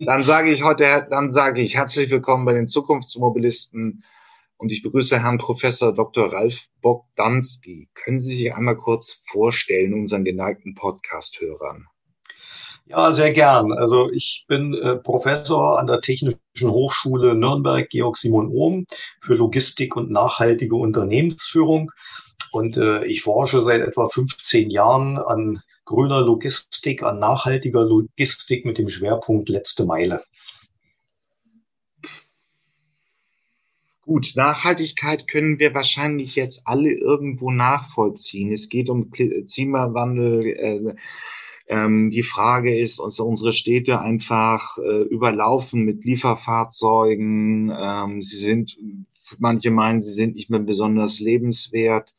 Dann sage ich heute, dann sage ich herzlich willkommen bei den Zukunftsmobilisten und ich begrüße Herrn Professor Dr. Ralf Bogdanski. Können Sie sich einmal kurz vorstellen, unseren geneigten Podcast-Hörern? Ja, sehr gern. Also ich bin äh, Professor an der Technischen Hochschule Nürnberg, Georg Simon Ohm, für Logistik und nachhaltige Unternehmensführung. Und äh, ich forsche seit etwa 15 Jahren an grüner Logistik, an nachhaltiger Logistik mit dem Schwerpunkt letzte Meile. Gut, Nachhaltigkeit können wir wahrscheinlich jetzt alle irgendwo nachvollziehen. Es geht um Klimawandel. Äh, ähm, die Frage ist, uns unsere Städte einfach äh, überlaufen mit Lieferfahrzeugen. Ähm, sie sind, manche meinen, sie sind nicht mehr besonders lebenswert.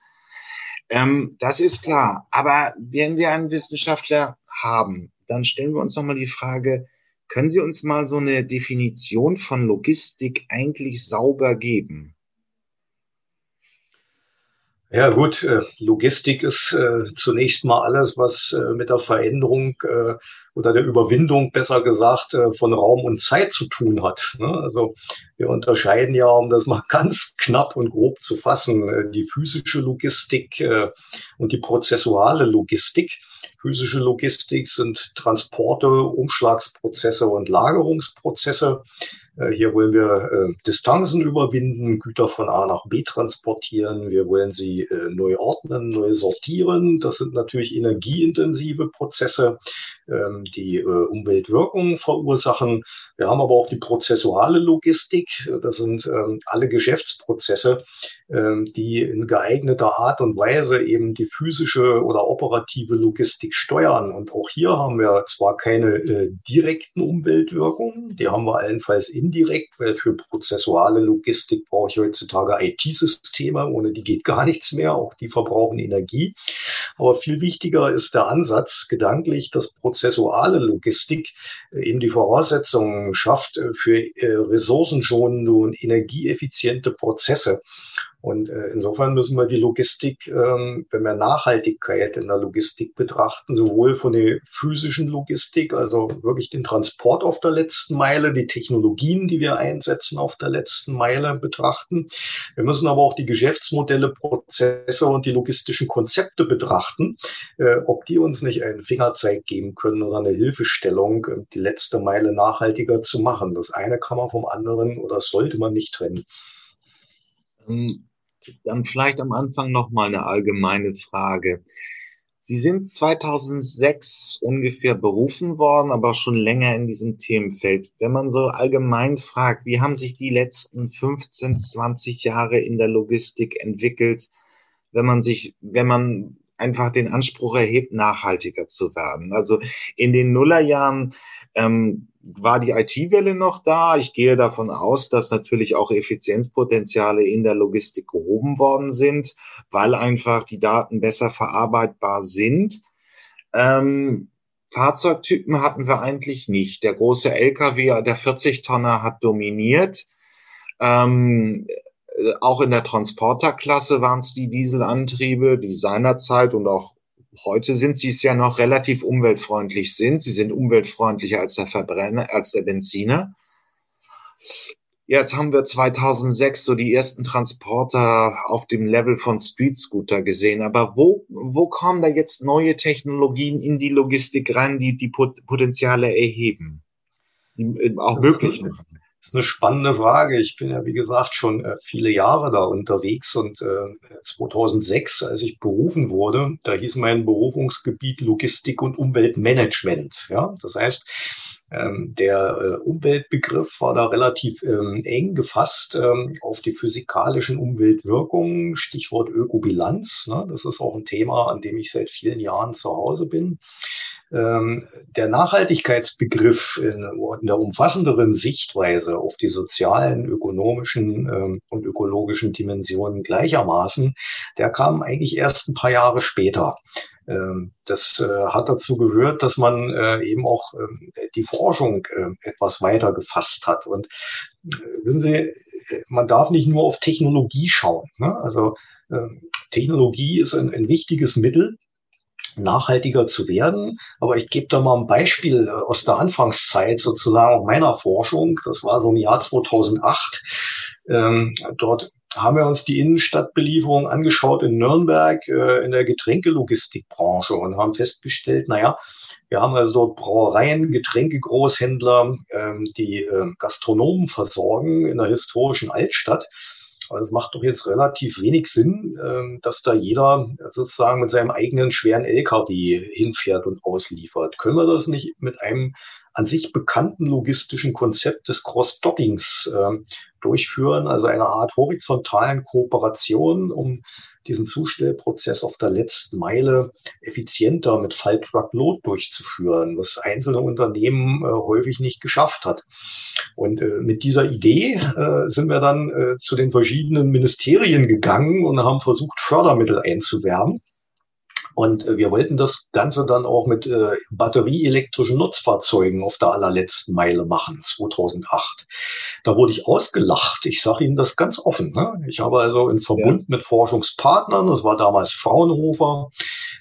Ähm, das ist klar. Aber wenn wir einen Wissenschaftler haben, dann stellen wir uns nochmal die Frage, können Sie uns mal so eine Definition von Logistik eigentlich sauber geben? Ja gut, äh, Logistik ist äh, zunächst mal alles, was äh, mit der Veränderung äh, oder der Überwindung, besser gesagt, äh, von Raum und Zeit zu tun hat. Ne? Also wir unterscheiden ja, um das mal ganz knapp und grob zu fassen, äh, die physische Logistik und die prozessuale Logistik. Physische Logistik sind Transporte, Umschlagsprozesse und Lagerungsprozesse. Äh, hier wollen wir äh, Distanzen überwinden, Güter von A nach B transportieren. Wir wollen sie äh, neu ordnen, neu sortieren. Das sind natürlich energieintensive Prozesse, ähm, die äh, Umweltwirkungen verursachen. Wir haben aber auch die prozessuale Logistik. Das sind ähm, alle Geschäftsprozesse, ähm, die in geeigneter Art und Weise eben die physische oder operative Logistik steuern. Und auch hier haben wir zwar keine äh, direkten Umweltwirkungen, die haben wir allenfalls indirekt, weil für prozessuale Logistik brauche ich heutzutage IT-Systeme, ohne die geht gar nichts mehr, auch die verbrauchen Energie. Aber viel wichtiger ist der Ansatz gedanklich, dass prozessuale Logistik äh, eben die Voraussetzungen schafft äh, für ressourcenschonende und energieeffiziente Prozesse. Und äh, insofern müssen wir die Logistik, ähm, wenn wir Nachhaltigkeit in der Logistik betrachten, sowohl von der physischen Logistik, also wirklich den Transport auf der letzten Meile, die Technologien, die wir einsetzen auf der letzten Meile betrachten. Wir müssen aber auch die Geschäftsmodelle, Prozesse und die logistischen Konzepte betrachten, äh, ob die uns nicht einen Fingerzeig geben können oder eine Hilfestellung, äh, die letzte Meile nachhaltiger zu machen. Das eine kann man vom anderen oder sollte man nicht trennen. Ähm, dann vielleicht am Anfang noch mal eine allgemeine Frage. Sie sind 2006 ungefähr berufen worden, aber schon länger in diesem Themenfeld. Wenn man so allgemein fragt, wie haben sich die letzten 15, 20 Jahre in der Logistik entwickelt, wenn man sich, wenn man einfach den Anspruch erhebt, nachhaltiger zu werden. Also in den Nullerjahren ähm, war die IT-Welle noch da. Ich gehe davon aus, dass natürlich auch Effizienzpotenziale in der Logistik gehoben worden sind, weil einfach die Daten besser verarbeitbar sind. Ähm, Fahrzeugtypen hatten wir eigentlich nicht. Der große LKW, der 40-Tonner hat dominiert. Ähm, auch in der Transporterklasse waren es die Dieselantriebe, die seinerzeit und auch Heute sind sie es ja noch relativ umweltfreundlich sind. Sie sind umweltfreundlicher als der Verbrenner, als der Benziner. Jetzt haben wir 2006 so die ersten Transporter auf dem Level von Street Scooter gesehen. Aber wo, wo kommen da jetzt neue Technologien in die Logistik rein, die die Potenziale erheben? Die äh, auch möglich machen? Ist eine spannende Frage. Ich bin ja, wie gesagt, schon äh, viele Jahre da unterwegs und äh, 2006, als ich berufen wurde, da hieß mein Berufungsgebiet Logistik und Umweltmanagement. Ja, das heißt, ähm, der äh, Umweltbegriff war da relativ ähm, eng gefasst ähm, auf die physikalischen Umweltwirkungen, Stichwort Ökobilanz. Ne? Das ist auch ein Thema, an dem ich seit vielen Jahren zu Hause bin. Ähm, der Nachhaltigkeitsbegriff in, in, der umfassenderen Sichtweise auf die sozialen, ökonomischen ähm, und ökologischen Dimensionen gleichermaßen, der kam eigentlich erst ein paar Jahre später. Ähm, das äh, hat dazu gehört, dass man äh, eben auch ähm, die Forschung äh, etwas weiter gefasst hat. Und wissen Sie, man darf nicht nur auf Technologie schauen. Ne? Also ähm, Technologie ist ein, ein wichtiges Mittel, nachhaltiger zu werden. Aber ich gebe da mal ein Beispiel äh, aus der Anfangszeit sozusagen meiner Forschung. Das war so im Jahr 2008. Ähm, dort haben wir uns die Innenstadtbelieferung angeschaut in Nürnberg äh, in der Getränkelogistikbranche und haben festgestellt, naja, wir haben also dort Brauereien, Getränkegroßhändler, ähm, die äh, Gastronomen versorgen in der historischen Altstadt. Aber es macht doch jetzt relativ wenig Sinn, ähm, dass da jeder sozusagen mit seinem eigenen schweren LKW hinfährt und ausliefert. Können wir das nicht mit einem an sich bekannten logistischen Konzept des Cross-Dockings äh, durchführen, also eine Art horizontalen Kooperation, um diesen Zustellprozess auf der letzten Meile effizienter mit Fall-Truck-Load durchzuführen, was einzelne Unternehmen äh, häufig nicht geschafft hat. Und äh, mit dieser Idee äh, sind wir dann äh, zu den verschiedenen Ministerien gegangen und haben versucht, Fördermittel einzuwerben. Und äh, wir wollten das Ganze dann auch mit äh, batterieelektrischen Nutzfahrzeugen auf der allerletzten Meile machen, 2008. Da wurde ich ausgelacht. Ich sage Ihnen das ganz offen. Ne? Ich habe also in Verbund ja. mit Forschungspartnern, das war damals Fraunhofer,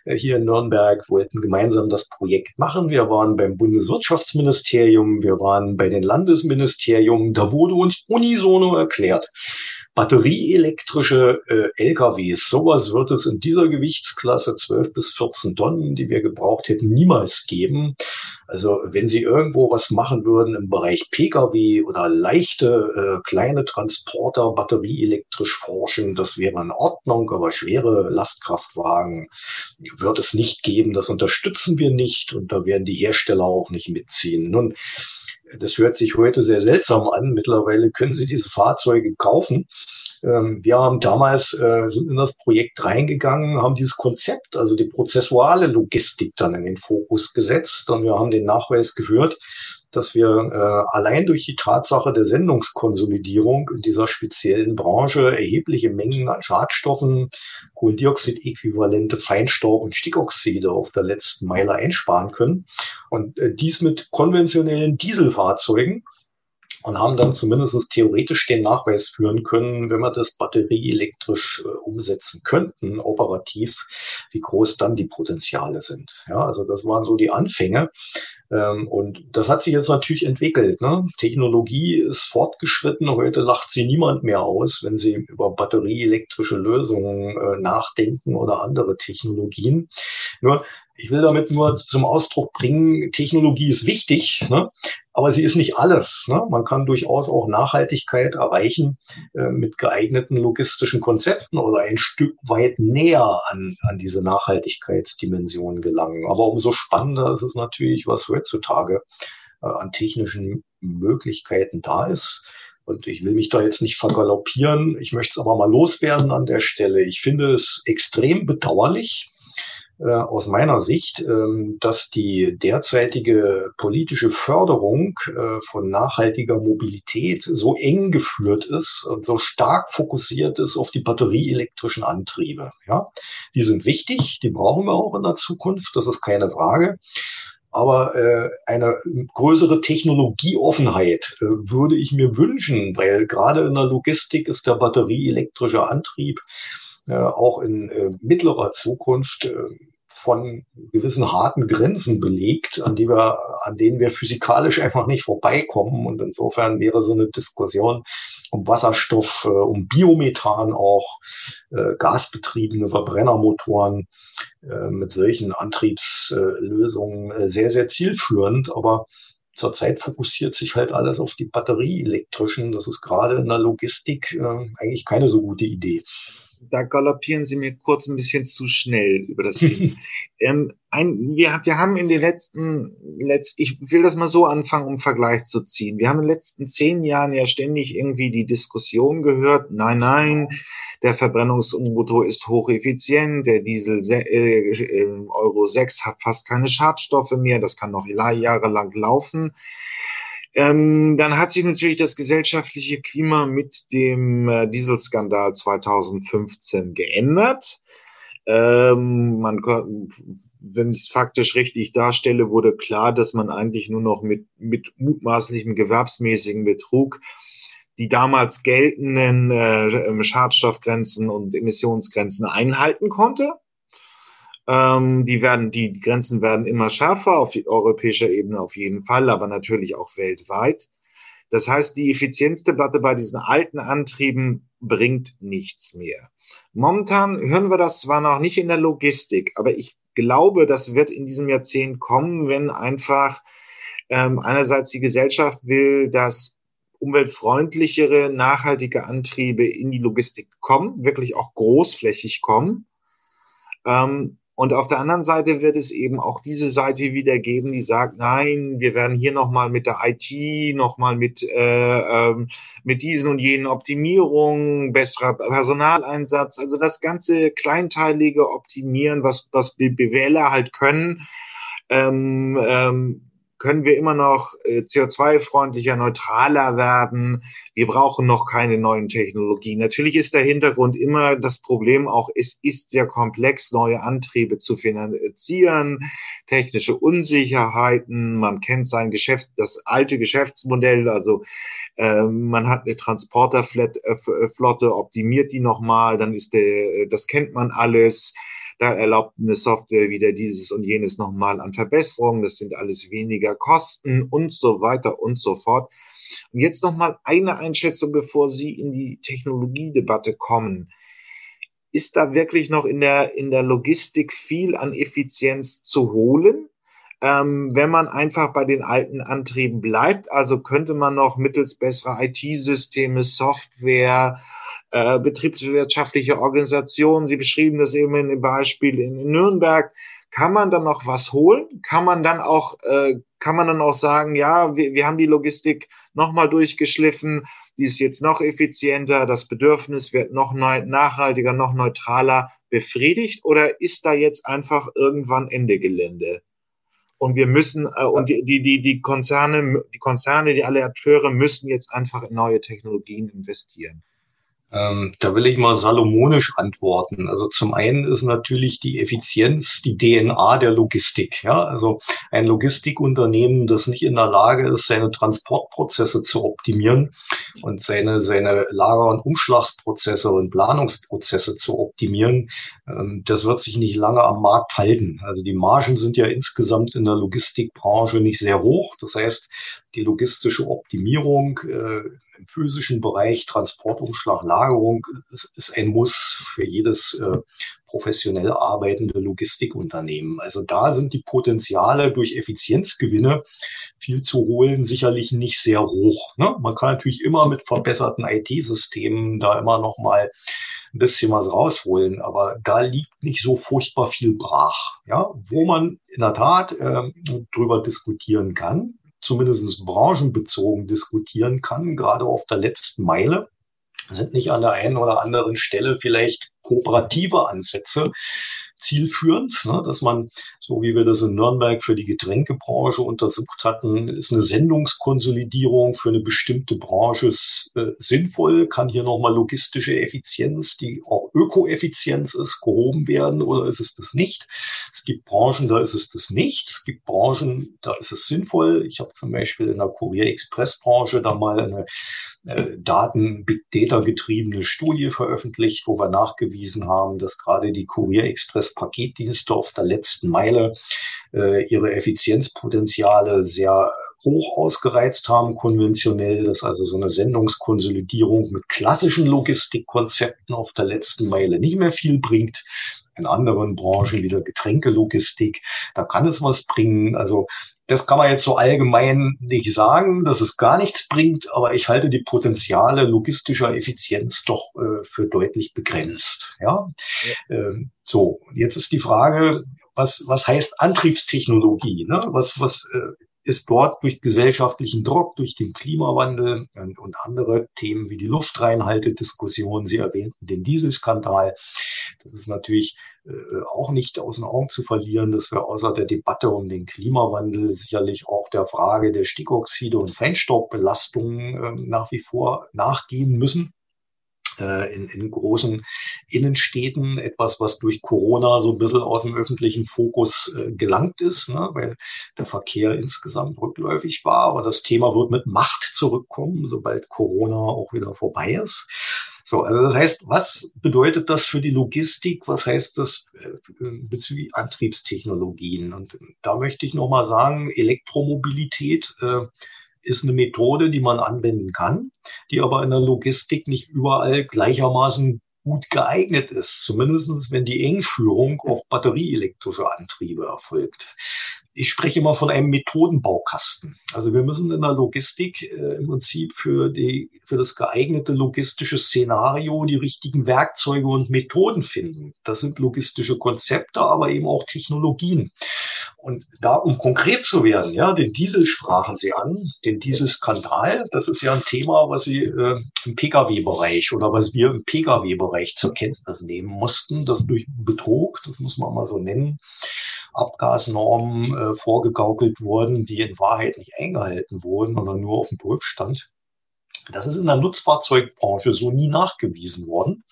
äh, hier in Nürnberg, wollten gemeinsam das Projekt machen. Wir waren beim Bundeswirtschaftsministerium, wir waren bei den Landesministerien. Da wurde uns unisono erklärt, batterieelektrische äh, LKWs, sowas wird es in dieser Gewichtsklasse 12 bis 14 Tonnen, die wir gebraucht hätten, niemals geben. Also wenn Sie irgendwo was machen würden im Bereich Pkw oder leichte äh, kleine Transporter batterieelektrisch forschen, das wäre in Ordnung, aber schwere Lastkraftwagen wird es nicht geben. Das unterstützen wir nicht und da werden die Hersteller auch nicht mitziehen. Nun, das hört sich heute sehr seltsam an. Mittlerweile können Sie diese Fahrzeuge kaufen. Ähm, wir haben damals, äh, sind in das Projekt reingegangen, haben dieses Konzept, also die prozessuale Logistik dann in den Fokus gesetzt und wir haben den Nachweis geführt, dass wir äh, allein durch die Tatsache der Sendungskonsolidierung in dieser speziellen Branche erhebliche Mengen an Schadstoffen, Kohlendioxid-äquivalente Feinstaub und Stickoxide auf der letzten Meile einsparen können. Und äh, dies mit konventionellen Dieselfahrzeugen und haben dann zumindest theoretisch den Nachweis führen können, wenn wir das batterieelektrisch äh, umsetzen könnten, operativ, wie groß dann die Potenziale sind. Ja, also das waren so die Anfänge. Ähm, und das hat sich jetzt natürlich entwickelt. Ne? Technologie ist fortgeschritten. Heute lacht sie niemand mehr aus, wenn sie über batterieelektrische Lösungen äh, nachdenken oder andere Technologien. Nur ich will damit nur zum Ausdruck bringen, Technologie ist wichtig, ne? aber sie ist nicht alles. Ne? Man kann durchaus auch Nachhaltigkeit erreichen äh, mit geeigneten logistischen Konzepten oder ein Stück weit näher an, an diese Nachhaltigkeitsdimension gelangen. Aber umso spannender ist es natürlich, was heutzutage äh, an technischen Möglichkeiten da ist. Und ich will mich da jetzt nicht vergaloppieren. Ich möchte es aber mal loswerden an der Stelle. Ich finde es extrem bedauerlich, äh, aus meiner Sicht, ähm, dass die derzeitige politische Förderung äh, von nachhaltiger Mobilität so eng geführt ist und so stark fokussiert ist auf die batterieelektrischen Antriebe. Ja, die sind wichtig, die brauchen wir auch in der Zukunft, das ist keine Frage. Aber äh, eine größere Technologieoffenheit äh, würde ich mir wünschen, weil gerade in der Logistik ist der batterieelektrische Antrieb äh, auch in äh, mittlerer Zukunft äh, von gewissen harten Grenzen belegt, an die wir, an denen wir physikalisch einfach nicht vorbeikommen. Und insofern wäre so eine Diskussion um Wasserstoff, äh, um Biomethan auch, äh, gasbetriebene Verbrennermotoren äh, mit solchen Antriebslösungen äh, sehr, sehr zielführend. Aber zurzeit fokussiert sich halt alles auf die batterieelektrischen. Das ist gerade in der Logistik äh, eigentlich keine so gute Idee da galoppieren Sie mir kurz ein bisschen zu schnell über das Thema. ähm, ein, wir, wir haben in den letzten, letzt, ich will das mal so anfangen, um Vergleich zu ziehen. Wir haben in den letzten zehn Jahren ja ständig irgendwie die Diskussion gehört, nein, nein, der Verbrennungsmotor ist hocheffizient, der Diesel äh, ähm, Euro 6 hat fast keine Schadstoffe mehr, das kann noch jahrelang laufen. Ähm, dann hat sich natürlich das gesellschaftliche Klima mit dem äh, Dieselskandal 2015 geändert. Ähm, man, wenn ich es faktisch richtig darstelle, wurde klar, dass man eigentlich nur noch mit, mit mutmaßlichem gewerbsmäßigen Betrug die damals geltenden äh, Schadstoffgrenzen und Emissionsgrenzen einhalten konnte. Ähm, die werden, die Grenzen werden immer schärfer auf europäischer Ebene auf jeden Fall, aber natürlich auch weltweit. Das heißt, die Effizienzdebatte bei diesen alten Antrieben bringt nichts mehr. Momentan hören wir das zwar noch nicht in der Logistik, aber ich glaube, das wird in diesem Jahrzehnt kommen, wenn einfach ähm, einerseits die Gesellschaft will, dass umweltfreundlichere, nachhaltige Antriebe in die Logistik kommen, wirklich auch großflächig kommen. Ähm, und auf der anderen Seite wird es eben auch diese Seite wieder geben, die sagt, nein, wir werden hier nochmal mit der IT, nochmal mit, äh, ähm, mit diesen und jenen Optimierungen, besserer Personaleinsatz, also das ganze kleinteilige Optimieren, was, was BWLer halt können, ähm, ähm, können wir immer noch äh, CO2-freundlicher, neutraler werden. Wir brauchen noch keine neuen Technologien. Natürlich ist der Hintergrund immer das Problem auch, es ist sehr komplex, neue Antriebe zu finanzieren, technische Unsicherheiten. Man kennt sein Geschäft, das alte Geschäftsmodell, also äh, man hat eine Transporterflotte, optimiert die nochmal, dann ist der, das kennt man alles da erlaubt eine Software wieder dieses und jenes nochmal an Verbesserungen. Das sind alles weniger Kosten und so weiter und so fort. Und jetzt nochmal eine Einschätzung, bevor Sie in die Technologiedebatte kommen. Ist da wirklich noch in der, in der Logistik viel an Effizienz zu holen? Ähm, wenn man einfach bei den alten Antrieben bleibt, also könnte man noch mittels besserer IT-Systeme, Software, äh, betriebswirtschaftliche Organisationen, Sie beschrieben das eben in dem Beispiel in, in Nürnberg, kann man dann noch was holen? Kann man dann auch, äh, kann man dann auch sagen, ja, wir, wir haben die Logistik nochmal durchgeschliffen, die ist jetzt noch effizienter, das Bedürfnis wird noch neu, nachhaltiger, noch neutraler befriedigt oder ist da jetzt einfach irgendwann Ende Gelände? Und wir müssen, äh, und die, die, die, die Konzerne, die Konzerne, die alle Akteure müssen jetzt einfach in neue Technologien investieren. Ähm, da will ich mal salomonisch antworten. Also zum einen ist natürlich die Effizienz die DNA der Logistik. Ja? Also ein Logistikunternehmen, das nicht in der Lage ist, seine Transportprozesse zu optimieren und seine, seine Lager- und Umschlagsprozesse und Planungsprozesse zu optimieren, ähm, das wird sich nicht lange am Markt halten. Also die Margen sind ja insgesamt in der Logistikbranche nicht sehr hoch. Das heißt, die logistische Optimierung äh, im physischen Bereich, Transportumschlag, Lagerung ist, ist ein Muss für jedes äh, professionell arbeitende Logistikunternehmen. Also da sind die Potenziale durch Effizienzgewinne viel zu holen sicherlich nicht sehr hoch. Ne? Man kann natürlich immer mit verbesserten IT-Systemen da immer noch mal ein bisschen was rausholen, aber da liegt nicht so furchtbar viel brach. Ja, wo man in der Tat äh, drüber diskutieren kann, zumindest branchenbezogen diskutieren kann, gerade auf der letzten Meile. Sind nicht an der einen oder anderen Stelle vielleicht kooperative Ansätze, zielführend, ne, dass man, so wie wir das in Nürnberg für die Getränkebranche untersucht hatten, ist eine Sendungskonsolidierung für eine bestimmte Branche äh, sinnvoll, kann hier nochmal logistische Effizienz, die auch Ökoeffizienz ist, gehoben werden oder ist es das nicht? Es gibt Branchen, da ist es das nicht. Es gibt Branchen, da ist es sinnvoll. Ich habe zum Beispiel in der Kurier-Express-Branche da mal eine äh, Daten-Big Data getriebene Studie veröffentlicht, wo wir nachgewiesen haben, dass gerade die Kurier-Express-Paketdienste auf der letzten Meile äh, ihre Effizienzpotenziale sehr hoch ausgereizt haben, konventionell, dass also so eine Sendungskonsolidierung mit klassischen Logistikkonzepten auf der letzten Meile nicht mehr viel bringt. In anderen Branchen wieder Getränkelogistik, da kann es was bringen. Also das kann man jetzt so allgemein nicht sagen, dass es gar nichts bringt, aber ich halte die Potenziale logistischer Effizienz doch äh, für deutlich begrenzt. Ja, ja. Ähm, so jetzt ist die Frage, was was heißt Antriebstechnologie? Ne? Was was äh, ist dort durch gesellschaftlichen Druck, durch den Klimawandel und, und andere Themen wie die Luftreinhaltediskussion, Sie erwähnten den Dieselskandal. Das ist natürlich auch nicht aus den Augen zu verlieren, dass wir außer der Debatte um den Klimawandel sicherlich auch der Frage der Stickoxide und Feinstaubbelastung äh, nach wie vor nachgehen müssen äh, in, in großen Innenstädten, etwas, was durch Corona so ein bisschen aus dem öffentlichen Fokus äh, gelangt ist, ne, weil der Verkehr insgesamt rückläufig war. Aber das Thema wird mit Macht zurückkommen, sobald Corona auch wieder vorbei ist. So, also das heißt, was bedeutet das für die Logistik? Was heißt das äh, bezüglich Antriebstechnologien? Und da möchte ich nochmal sagen, Elektromobilität äh, ist eine Methode, die man anwenden kann, die aber in der Logistik nicht überall gleichermaßen gut geeignet ist, zumindest wenn die Engführung auf batterieelektrische Antriebe erfolgt. Ich spreche immer von einem Methodenbaukasten. Also wir müssen in der Logistik äh, im Prinzip für, die, für das geeignete logistische Szenario die richtigen Werkzeuge und Methoden finden. Das sind logistische Konzepte, aber eben auch Technologien. Und da, um konkret zu werden, ja, den Diesel sprachen Sie an, den Dieselskandal, das ist ja ein Thema, was Sie äh, im Pkw-Bereich oder was wir im Pkw-Bereich zur Kenntnis nehmen mussten, dass durch Betrug, das muss man mal so nennen, Abgasnormen äh, vorgegaukelt wurden, die in Wahrheit nicht eingehalten wurden, sondern nur auf dem Prüfstand. Das ist in der Nutzfahrzeugbranche so nie nachgewiesen worden.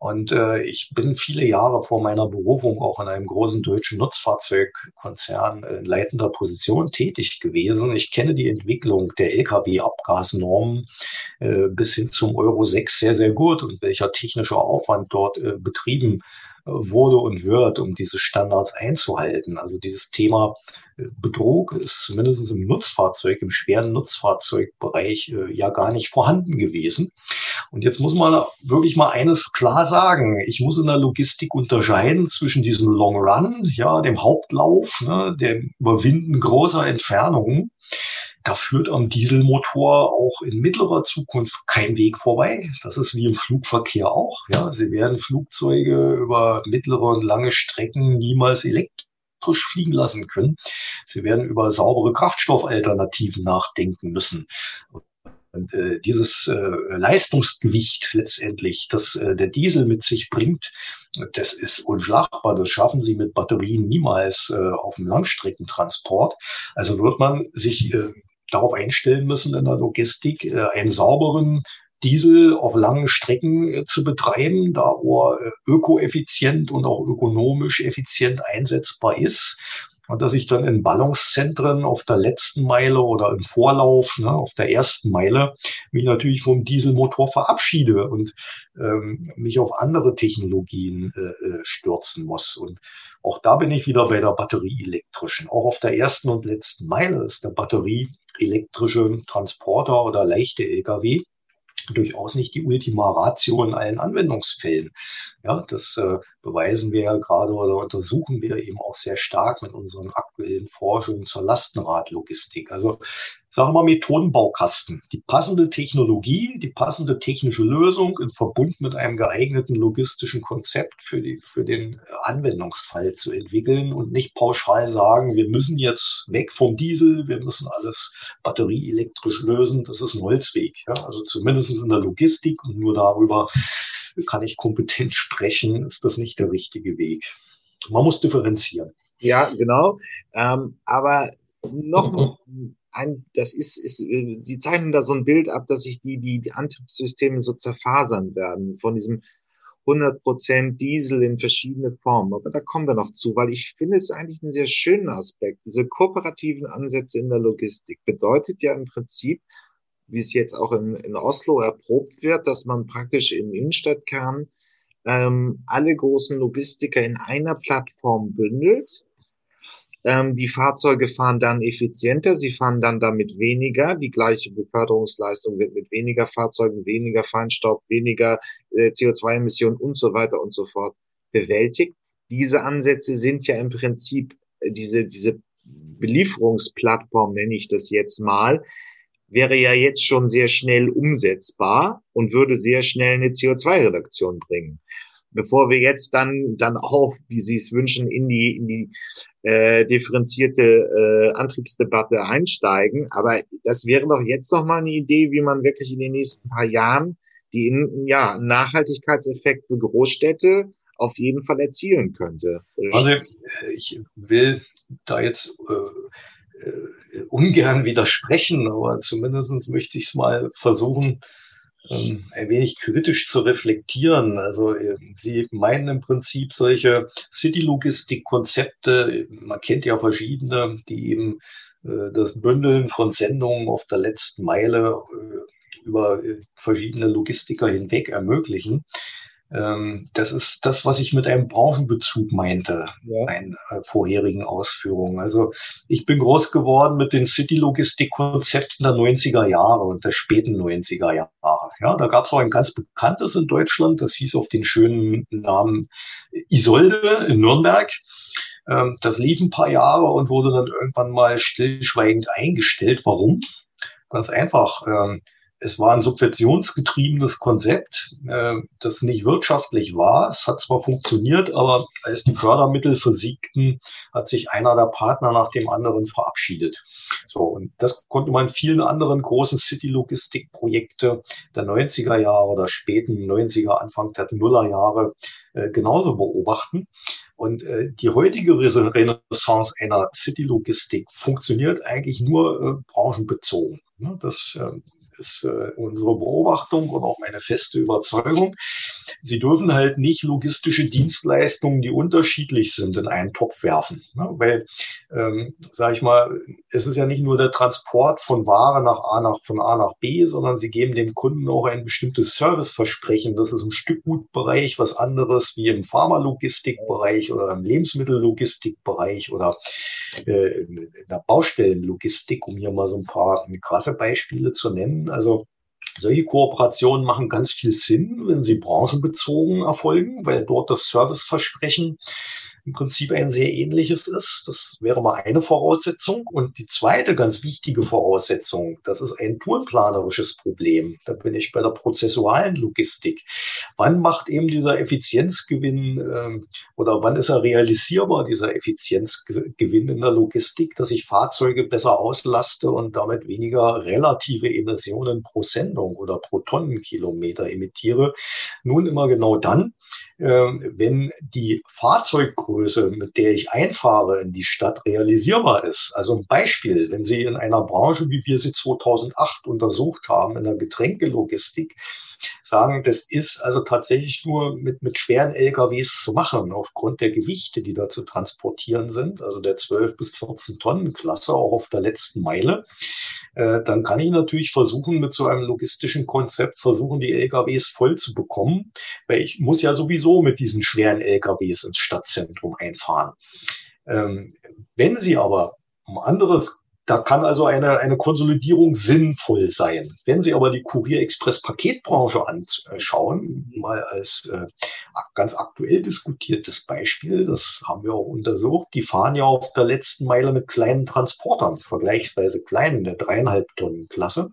Und äh, ich bin viele Jahre vor meiner Berufung auch in einem großen deutschen Nutzfahrzeugkonzern in leitender Position tätig gewesen. Ich kenne die Entwicklung der Lkw-Abgasnormen äh, bis hin zum Euro 6 sehr, sehr gut und welcher technische Aufwand dort äh, betrieben wurde und wird, um diese Standards einzuhalten. Also dieses Thema äh, Betrug ist zumindest im Nutzfahrzeug, im schweren Nutzfahrzeugbereich äh, ja gar nicht vorhanden gewesen. Und jetzt muss man wirklich mal eines klar sagen. Ich muss in der Logistik unterscheiden zwischen diesem Long Run, ja, dem Hauptlauf, ne, dem Überwinden großer Entfernungen da führt am Dieselmotor auch in mittlerer Zukunft kein Weg vorbei. Das ist wie im Flugverkehr auch. Ja, sie werden Flugzeuge über mittlere und lange Strecken niemals elektrisch fliegen lassen können. Sie werden über saubere Kraftstoffalternativen nachdenken müssen. Und äh, dieses äh, Leistungsgewicht letztendlich, das äh, der Diesel mit sich bringt, das ist unschlagbar. Das schaffen sie mit Batterien niemals äh, auf dem Langstreckentransport. Also wird man sich äh, darauf einstellen müssen in der Logistik, äh, einen sauberen Diesel auf langen Strecken äh, zu betreiben, da er äh, ökoeffizient und auch ökonomisch effizient einsetzbar ist. Und dass ich dann in Ballungszentren auf der letzten Meile oder im Vorlauf, ne, auf der ersten Meile, mich natürlich vom Dieselmotor verabschiede und ähm, mich auf andere Technologien äh, stürzen muss. Und auch da bin ich wieder bei der batterieelektrischen. Auch auf der ersten und letzten Meile ist der batterieelektrische Transporter oder leichte Lkw durchaus nicht die Ultima Ratio in allen Anwendungsfällen. Ja, das äh, beweisen wir ja gerade oder untersuchen wir eben auch sehr stark mit unseren aktuellen Forschungen zur Lastenradlogistik. Also sagen wir mal Methodenbaukasten, die passende Technologie, die passende technische Lösung in Verbund mit einem geeigneten logistischen Konzept für, die, für den Anwendungsfall zu entwickeln und nicht pauschal sagen, wir müssen jetzt weg vom Diesel, wir müssen alles batterieelektrisch lösen. Das ist ein Holzweg. Ja? Also zumindest in der Logistik und nur darüber kann ich kompetent sprechen, ist das nicht der richtige Weg. Man muss differenzieren. Ja, genau. Ähm, aber noch ein, das ist, ist, Sie zeichnen da so ein Bild ab, dass sich die, die, die Antriebssysteme so zerfasern werden von diesem 100% Diesel in verschiedene Formen. Aber da kommen wir noch zu, weil ich finde es eigentlich einen sehr schönen Aspekt. Diese kooperativen Ansätze in der Logistik bedeutet ja im Prinzip, wie es jetzt auch in, in Oslo erprobt wird, dass man praktisch im Innenstadtkern ähm, alle großen Logistiker in einer Plattform bündelt ähm, die Fahrzeuge fahren dann effizienter, sie fahren dann damit weniger. Die gleiche Beförderungsleistung wird mit weniger Fahrzeugen, weniger Feinstaub, weniger äh, CO2-Emissionen und so weiter und so fort bewältigt. Diese Ansätze sind ja im Prinzip äh, diese, diese Belieferungsplattform, nenne ich das jetzt mal, wäre ja jetzt schon sehr schnell umsetzbar und würde sehr schnell eine CO2-Reduktion bringen bevor wir jetzt dann dann auch, wie Sie es wünschen, in die in die äh, differenzierte äh, Antriebsdebatte einsteigen. Aber das wäre doch jetzt noch mal eine Idee, wie man wirklich in den nächsten paar Jahren die in, ja Nachhaltigkeitseffekt für Großstädte auf jeden Fall erzielen könnte. Also ich will da jetzt äh, äh, ungern widersprechen, aber zumindestens möchte ich es mal versuchen, ähm, ein wenig kritisch zu reflektieren. Also äh, Sie meinen im Prinzip solche City-Logistik-Konzepte, man kennt ja verschiedene, die eben äh, das Bündeln von Sendungen auf der letzten Meile äh, über verschiedene Logistiker hinweg ermöglichen. Ähm, das ist das, was ich mit einem Branchenbezug meinte, ja. in äh, vorherigen Ausführungen. Also ich bin groß geworden mit den City-Logistik-Konzepten der 90er Jahre und der späten 90er Jahre. Ja, da gab es auch ein ganz bekanntes in Deutschland, das hieß auf den schönen Namen Isolde in Nürnberg. Ähm, das lief ein paar Jahre und wurde dann irgendwann mal stillschweigend eingestellt. Warum? Ganz einfach. Ähm, es war ein subventionsgetriebenes Konzept, äh, das nicht wirtschaftlich war. Es hat zwar funktioniert, aber als die Fördermittel versiegten, hat sich einer der Partner nach dem anderen verabschiedet. So, und das konnte man vielen anderen großen City-Logistik-Projekte der 90er Jahre oder späten 90er, Anfang der Nuller-Jahre äh, genauso beobachten. Und äh, die heutige Renaissance einer City-Logistik funktioniert eigentlich nur äh, branchenbezogen. Ne? Das äh, ist äh, unsere Beobachtung und auch meine feste Überzeugung. Sie dürfen halt nicht logistische Dienstleistungen, die unterschiedlich sind, in einen Topf werfen. Ne? Weil, ähm, sage ich mal, es ist ja nicht nur der Transport von Ware nach A nach von A nach B, sondern sie geben dem Kunden auch ein bestimmtes Serviceversprechen. Das ist im Stückgutbereich was anderes wie im Pharmalogistikbereich oder im Lebensmittellogistikbereich oder äh, in der Baustellenlogistik, um hier mal so ein paar krasse Beispiele zu nennen. Also solche Kooperationen machen ganz viel Sinn, wenn sie branchenbezogen erfolgen, weil dort das Serviceversprechen im Prinzip ein sehr ähnliches ist. Das wäre mal eine Voraussetzung. Und die zweite ganz wichtige Voraussetzung, das ist ein tourenplanerisches Problem. Da bin ich bei der prozessualen Logistik. Wann macht eben dieser Effizienzgewinn ähm, oder wann ist er realisierbar, dieser Effizienzgewinn in der Logistik, dass ich Fahrzeuge besser auslaste und damit weniger relative Emissionen pro Sendung oder pro Tonnenkilometer emittiere? Nun immer genau dann, wenn die Fahrzeuggröße, mit der ich einfahre in die Stadt, realisierbar ist. Also ein Beispiel, wenn Sie in einer Branche, wie wir sie 2008 untersucht haben, in der Getränkelogistik, sagen, das ist also tatsächlich nur mit, mit schweren LKWs zu machen, aufgrund der Gewichte, die da zu transportieren sind, also der 12 bis 14 Tonnen Klasse, auch auf der letzten Meile, äh, dann kann ich natürlich versuchen, mit so einem logistischen Konzept versuchen, die LKWs voll zu bekommen, weil ich muss ja sowieso mit diesen schweren LKWs ins Stadtzentrum einfahren. Ähm, wenn Sie aber um anderes da kann also eine, eine Konsolidierung sinnvoll sein. Wenn Sie aber die Kurier-Express-Paketbranche anschauen, mal als äh, ganz aktuell diskutiertes Beispiel, das haben wir auch untersucht, die fahren ja auf der letzten Meile mit kleinen Transportern, vergleichsweise kleinen, der dreieinhalb Tonnen Klasse.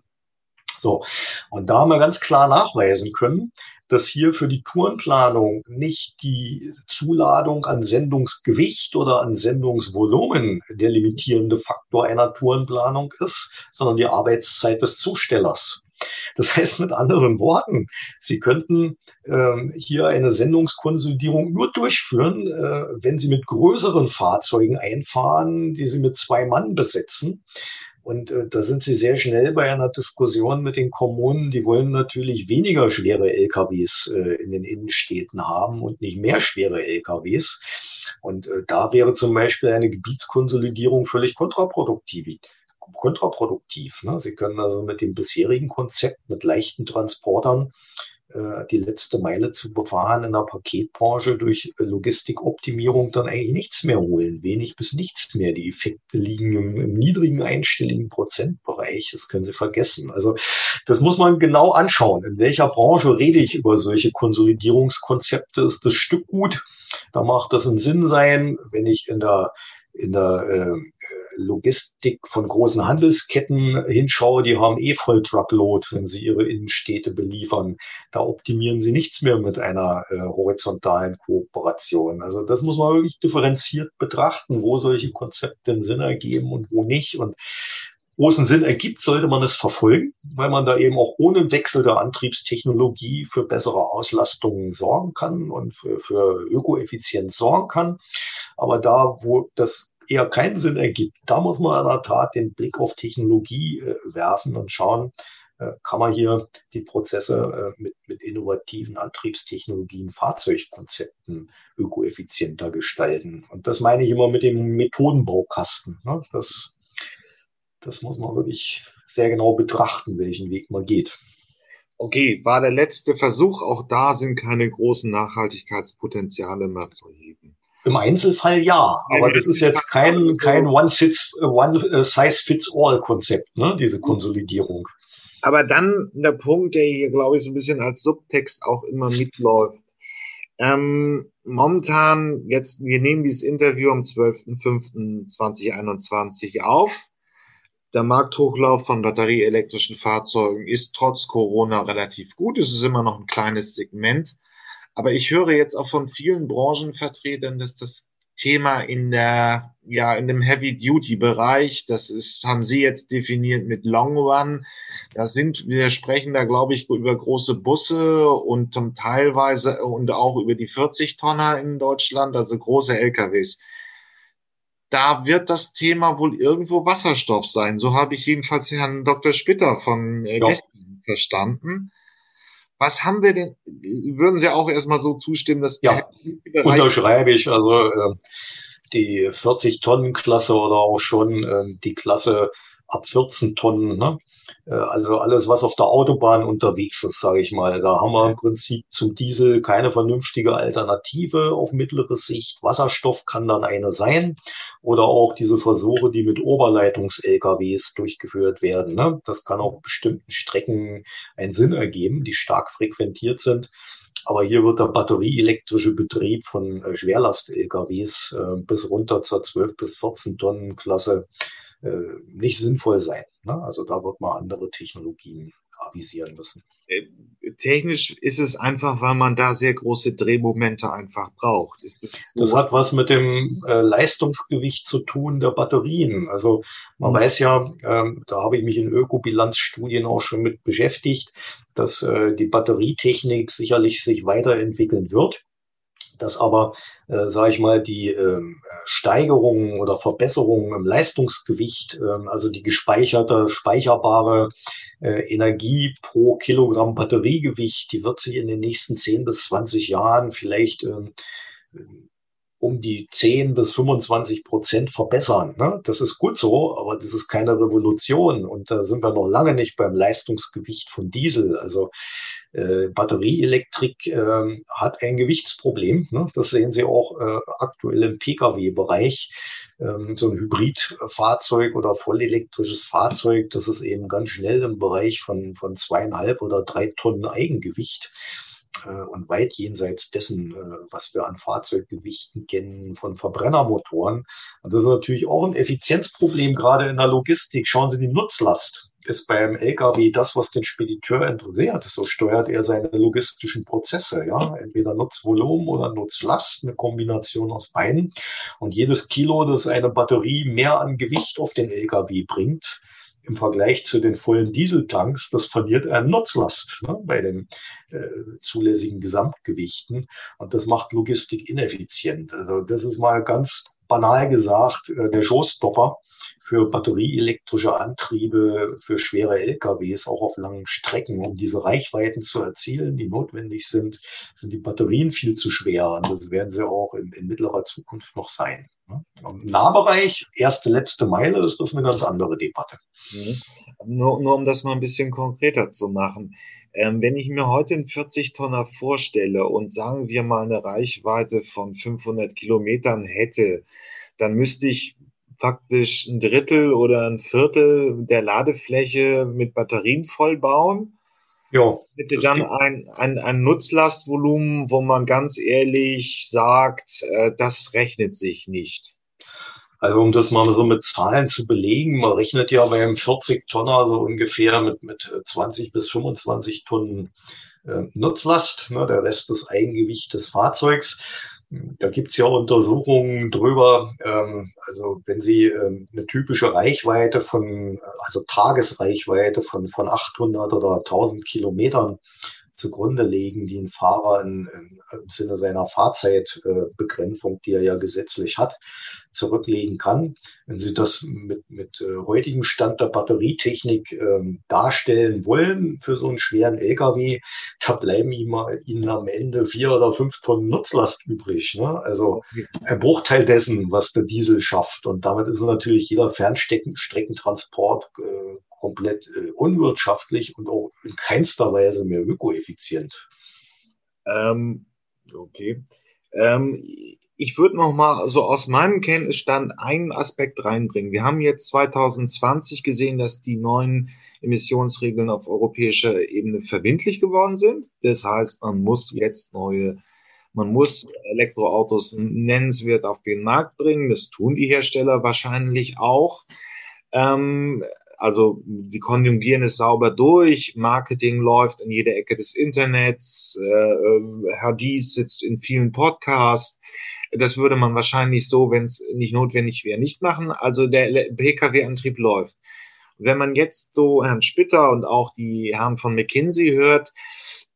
So. Und da haben wir ganz klar nachweisen können, dass hier für die Tourenplanung nicht die Zuladung an Sendungsgewicht oder an Sendungsvolumen der limitierende Faktor einer Tourenplanung ist, sondern die Arbeitszeit des Zustellers. Das heißt mit anderen Worten, Sie könnten ähm, hier eine Sendungskonsolidierung nur durchführen, äh, wenn Sie mit größeren Fahrzeugen einfahren, die Sie mit zwei Mann besetzen. Und äh, da sind sie sehr schnell bei einer Diskussion mit den Kommunen. Die wollen natürlich weniger schwere LKWs äh, in den Innenstädten haben und nicht mehr schwere LKWs. Und äh, da wäre zum Beispiel eine Gebietskonsolidierung völlig kontraproduktiv kontraproduktiv. Ne? Sie können also mit dem bisherigen Konzept mit leichten Transportern die letzte Meile zu befahren in der Paketbranche durch Logistikoptimierung dann eigentlich nichts mehr holen. Wenig bis nichts mehr. Die Effekte liegen im, im, niedrigen einstelligen Prozentbereich. Das können Sie vergessen. Also das muss man genau anschauen. In welcher Branche rede ich über solche Konsolidierungskonzepte? Ist das Stück gut? Da macht das einen Sinn sein, wenn ich in der in der äh, Logistik von großen Handelsketten hinschaue, die haben eh voll Truckload, wenn sie ihre Innenstädte beliefern. Da optimieren sie nichts mehr mit einer äh, horizontalen Kooperation. Also das muss man wirklich differenziert betrachten, wo solche Konzepte einen Sinn ergeben und wo nicht. Und wo es einen Sinn ergibt, sollte man es verfolgen, weil man da eben auch ohne Wechsel der Antriebstechnologie für bessere Auslastungen sorgen kann und für, für Ökoeffizienz sorgen kann. Aber da, wo das eher keinen Sinn ergibt. Da muss man in der Tat den Blick auf Technologie äh, werfen und schauen, äh, kann man hier die Prozesse äh, mit, mit innovativen Antriebstechnologien, Fahrzeugkonzepten ökoeffizienter gestalten. Und das meine ich immer mit dem Methodenbaukasten. Ne? Das, das muss man wirklich sehr genau betrachten, welchen Weg man geht. Okay, war der letzte Versuch. Auch da sind keine großen Nachhaltigkeitspotenziale mehr zu heben. Im Einzelfall ja, aber das ist jetzt kein, kein One-Size-Fits-All-Konzept, ne, diese Konsolidierung. Aber dann der Punkt, der hier, glaube ich, so ein bisschen als Subtext auch immer mitläuft. Ähm, momentan, jetzt, wir nehmen dieses Interview am 12.05.2021 auf. Der Markthochlauf von batterieelektrischen Fahrzeugen ist trotz Corona relativ gut. Es ist immer noch ein kleines Segment. Aber ich höre jetzt auch von vielen Branchenvertretern, dass das Thema in der, ja, in dem Heavy-Duty-Bereich, das ist, haben Sie jetzt definiert mit Long Run. Da sind, wir sprechen da, glaube ich, über große Busse und zum teilweise und auch über die 40 Tonner in Deutschland, also große LKWs. Da wird das Thema wohl irgendwo Wasserstoff sein. So habe ich jedenfalls Herrn Dr. Spitter von äh, ja. verstanden. Was haben wir denn? Würden Sie auch erstmal so zustimmen, dass ja, unterschreibe ich. Also äh, die 40 Tonnen Klasse oder auch schon äh, die Klasse ab 14 Tonnen. Ne? Äh, also alles, was auf der Autobahn unterwegs ist, sage ich mal. Da haben wir im Prinzip zum Diesel keine vernünftige Alternative auf mittlere Sicht. Wasserstoff kann dann eine sein. Oder auch diese Versuche, die mit Oberleitungs-LKWs durchgeführt werden. Ne? Das kann auf bestimmten Strecken einen Sinn ergeben, die stark frequentiert sind. Aber hier wird der batterieelektrische Betrieb von äh, Schwerlast-LKWs äh, bis runter zur 12 bis 14 Tonnen Klasse nicht sinnvoll sein. Ne? Also da wird man andere Technologien avisieren müssen. Äh, technisch ist es einfach, weil man da sehr große Drehmomente einfach braucht. Ist das, so? das hat was mit dem äh, Leistungsgewicht zu tun der Batterien. Also man mhm. weiß ja, ähm, da habe ich mich in Ökobilanzstudien auch schon mit beschäftigt, dass äh, die Batterietechnik sicherlich sich weiterentwickeln wird dass aber, äh, sage ich mal, die äh, Steigerungen oder Verbesserungen im Leistungsgewicht, äh, also die gespeicherte, speicherbare äh, Energie pro Kilogramm Batteriegewicht, die wird sich in den nächsten 10 bis 20 Jahren vielleicht äh, um die 10 bis 25 Prozent verbessern. Ne? Das ist gut so, aber das ist keine Revolution. Und da sind wir noch lange nicht beim Leistungsgewicht von Diesel. Also äh, Batterieelektrik äh, hat ein Gewichtsproblem. Ne? Das sehen Sie auch äh, aktuell im Pkw-Bereich. Ähm, so ein Hybridfahrzeug oder vollelektrisches Fahrzeug, das ist eben ganz schnell im Bereich von, von zweieinhalb oder drei Tonnen Eigengewicht äh, und weit jenseits dessen, äh, was wir an Fahrzeuggewichten kennen von Verbrennermotoren. Und das ist natürlich auch ein Effizienzproblem, gerade in der Logistik. Schauen Sie die Nutzlast. Ist beim LKW das, was den Spediteur interessiert. So steuert er seine logistischen Prozesse. Ja, entweder Nutzvolumen oder Nutzlast, eine Kombination aus beiden. Und jedes Kilo, das eine Batterie mehr an Gewicht auf den LKW bringt, im Vergleich zu den vollen Dieseltanks, das verliert er Nutzlast ne, bei den äh, zulässigen Gesamtgewichten. Und das macht Logistik ineffizient. Also das ist mal ganz banal gesagt äh, der Showstopper für batterieelektrische Antriebe, für schwere LKWs, auch auf langen Strecken. Um diese Reichweiten zu erzielen, die notwendig sind, sind die Batterien viel zu schwer. Und das werden sie auch in, in mittlerer Zukunft noch sein. Im Nahbereich, erste, letzte Meile, ist das eine ganz andere Debatte. Mhm. Nur, nur um das mal ein bisschen konkreter zu machen. Ähm, wenn ich mir heute einen 40-Tonner vorstelle und sagen wir mal eine Reichweite von 500 Kilometern hätte, dann müsste ich faktisch ein Drittel oder ein Viertel der Ladefläche mit Batterien vollbauen. Ja. Bitte dann ein, ein, ein Nutzlastvolumen, wo man ganz ehrlich sagt, äh, das rechnet sich nicht. Also um das mal so mit Zahlen zu belegen, man rechnet ja bei einem 40 Tonner so ungefähr mit, mit 20 bis 25 Tonnen äh, Nutzlast. Ne? Der Rest ist Eigengewicht des Fahrzeugs. Da gibt's ja Untersuchungen drüber. Ähm, also wenn Sie ähm, eine typische Reichweite von, also Tagesreichweite von, von 800 oder 1000 Kilometern zugrunde legen, die ein Fahrer in, im Sinne seiner Fahrzeitbegrenzung, die er ja gesetzlich hat, zurücklegen kann. Wenn Sie das mit, mit äh, heutigem Stand der Batterietechnik ähm, darstellen wollen für so einen schweren LKW, da bleiben Ihnen am Ende vier oder fünf Tonnen Nutzlast übrig. Ne? Also ein Bruchteil dessen, was der Diesel schafft. Und damit ist natürlich jeder Fernstreckentransport äh, komplett äh, unwirtschaftlich und auch in keinster Weise mehr ökoeffizient. Ähm, okay. Ähm, ich würde noch mal so aus meinem Kenntnisstand einen Aspekt reinbringen. Wir haben jetzt 2020 gesehen, dass die neuen Emissionsregeln auf europäischer Ebene verbindlich geworden sind. Das heißt, man muss jetzt neue, man muss Elektroautos nennenswert auf den Markt bringen. Das tun die Hersteller wahrscheinlich auch. Ähm, also die konjugieren es sauber durch, Marketing läuft in jeder Ecke des Internets, äh, äh Herr Dies sitzt in vielen Podcasts. Das würde man wahrscheinlich so, wenn es nicht notwendig wäre, nicht machen. Also der Pkw-Antrieb läuft. Wenn man jetzt so Herrn Spitter und auch die Herren von McKinsey hört,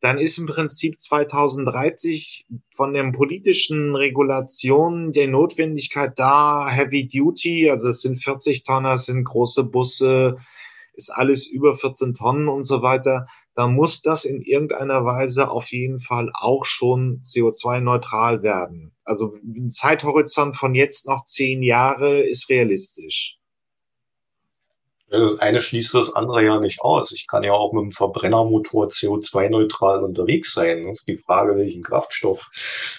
dann ist im Prinzip 2030 von den politischen Regulationen der Notwendigkeit da, Heavy Duty, also es sind 40 Tonner, es sind große Busse, ist alles über 14 Tonnen und so weiter, da muss das in irgendeiner Weise auf jeden Fall auch schon CO2-neutral werden. Also ein Zeithorizont von jetzt noch zehn Jahre ist realistisch. Das eine schließt das andere ja nicht aus. Ich kann ja auch mit einem Verbrennermotor CO2-neutral unterwegs sein. Das ist die Frage, welchen Kraftstoff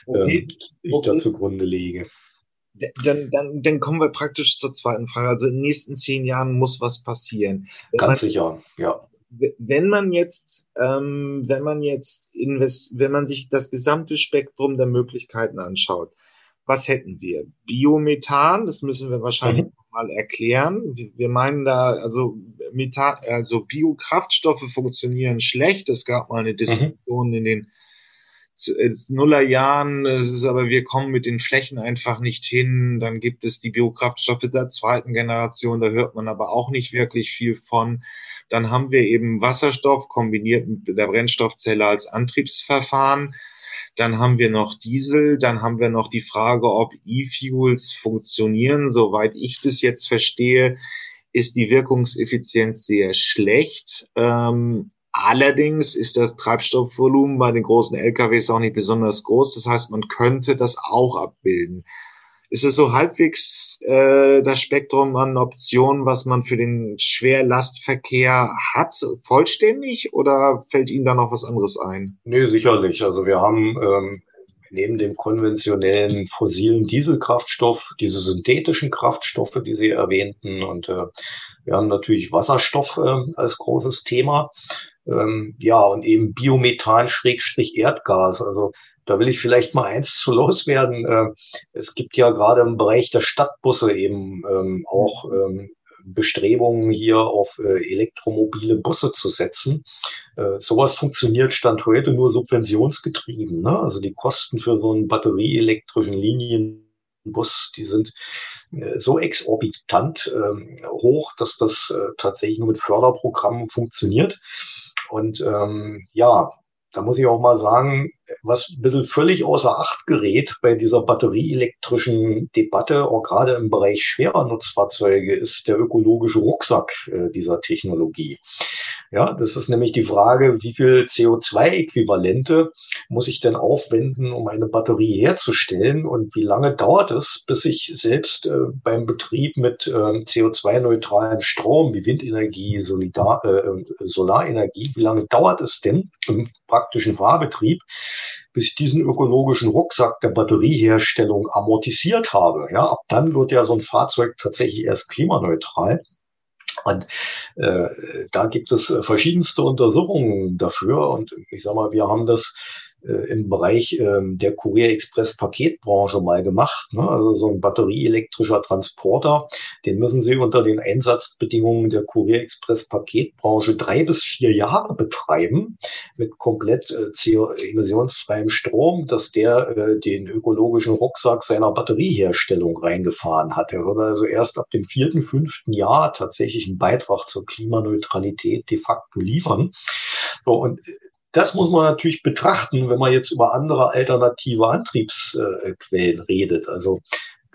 okay. ähm, ich okay. da zugrunde lege. Dann, dann, dann kommen wir praktisch zur zweiten Frage. Also in den nächsten zehn Jahren muss was passieren. Ganz man, sicher, ja. Wenn man jetzt, ähm, wenn man jetzt invest, wenn man sich das gesamte Spektrum der Möglichkeiten anschaut, was hätten wir? Biomethan, das müssen wir wahrscheinlich mhm. mal erklären. Wir meinen da, also Methan, also Biokraftstoffe funktionieren schlecht. Es gab mal eine mhm. Diskussion mhm. in den Nullerjahren, es ist aber, wir kommen mit den Flächen einfach nicht hin. Dann gibt es die Biokraftstoffe der zweiten Generation, da hört man aber auch nicht wirklich viel von. Dann haben wir eben Wasserstoff kombiniert mit der Brennstoffzelle als Antriebsverfahren. Dann haben wir noch Diesel, dann haben wir noch die Frage, ob E-Fuels funktionieren. Soweit ich das jetzt verstehe, ist die Wirkungseffizienz sehr schlecht. Ähm, allerdings ist das Treibstoffvolumen bei den großen LKWs auch nicht besonders groß. Das heißt, man könnte das auch abbilden ist es so halbwegs äh, das Spektrum an Optionen, was man für den Schwerlastverkehr hat, vollständig oder fällt Ihnen da noch was anderes ein? Nee, sicherlich. Also wir haben ähm, neben dem konventionellen fossilen Dieselkraftstoff diese synthetischen Kraftstoffe, die Sie erwähnten. Und äh, wir haben natürlich Wasserstoff äh, als großes Thema. Ähm, ja, und eben Biomethan Schrägstrich Erdgas. Also da will ich vielleicht mal eins zu loswerden. Äh, es gibt ja gerade im Bereich der Stadtbusse eben ähm, auch ähm, Bestrebungen hier auf äh, elektromobile Busse zu setzen. Äh, sowas funktioniert Stand heute nur subventionsgetrieben. Ne? Also die Kosten für so einen batterieelektrischen Linienbus, die sind so exorbitant ähm, hoch, dass das tatsächlich nur mit Förderprogrammen funktioniert. Und ähm, ja, da muss ich auch mal sagen, was ein bisschen völlig außer Acht gerät bei dieser batterieelektrischen Debatte, auch gerade im Bereich schwerer Nutzfahrzeuge, ist der ökologische Rucksack äh, dieser Technologie. Ja, das ist nämlich die Frage, wie viel CO2-Äquivalente muss ich denn aufwenden, um eine Batterie herzustellen und wie lange dauert es, bis ich selbst äh, beim Betrieb mit äh, CO2-neutralen Strom wie Windenergie, Solidar, äh, Solarenergie, wie lange dauert es denn im praktischen Fahrbetrieb, bis ich diesen ökologischen Rucksack der Batterieherstellung amortisiert habe. Ja, ab dann wird ja so ein Fahrzeug tatsächlich erst klimaneutral. Und äh, da gibt es äh, verschiedenste Untersuchungen dafür. Und ich sage mal, wir haben das äh, im Bereich ähm, der Kurier Express Paketbranche mal gemacht. Ne? Also so ein batterieelektrischer Transporter, den müssen Sie unter den Einsatzbedingungen der Kurier Express Paketbranche drei bis vier Jahre betreiben mit komplett äh, emissionsfreiem Strom, dass der äh, den ökologischen Rucksack seiner Batterieherstellung reingefahren hat. Er würde also erst ab dem vierten, fünften Jahr tatsächlich einen Beitrag zur Klimaneutralität de facto liefern. So, und das muss man natürlich betrachten, wenn man jetzt über andere alternative Antriebsquellen redet. Also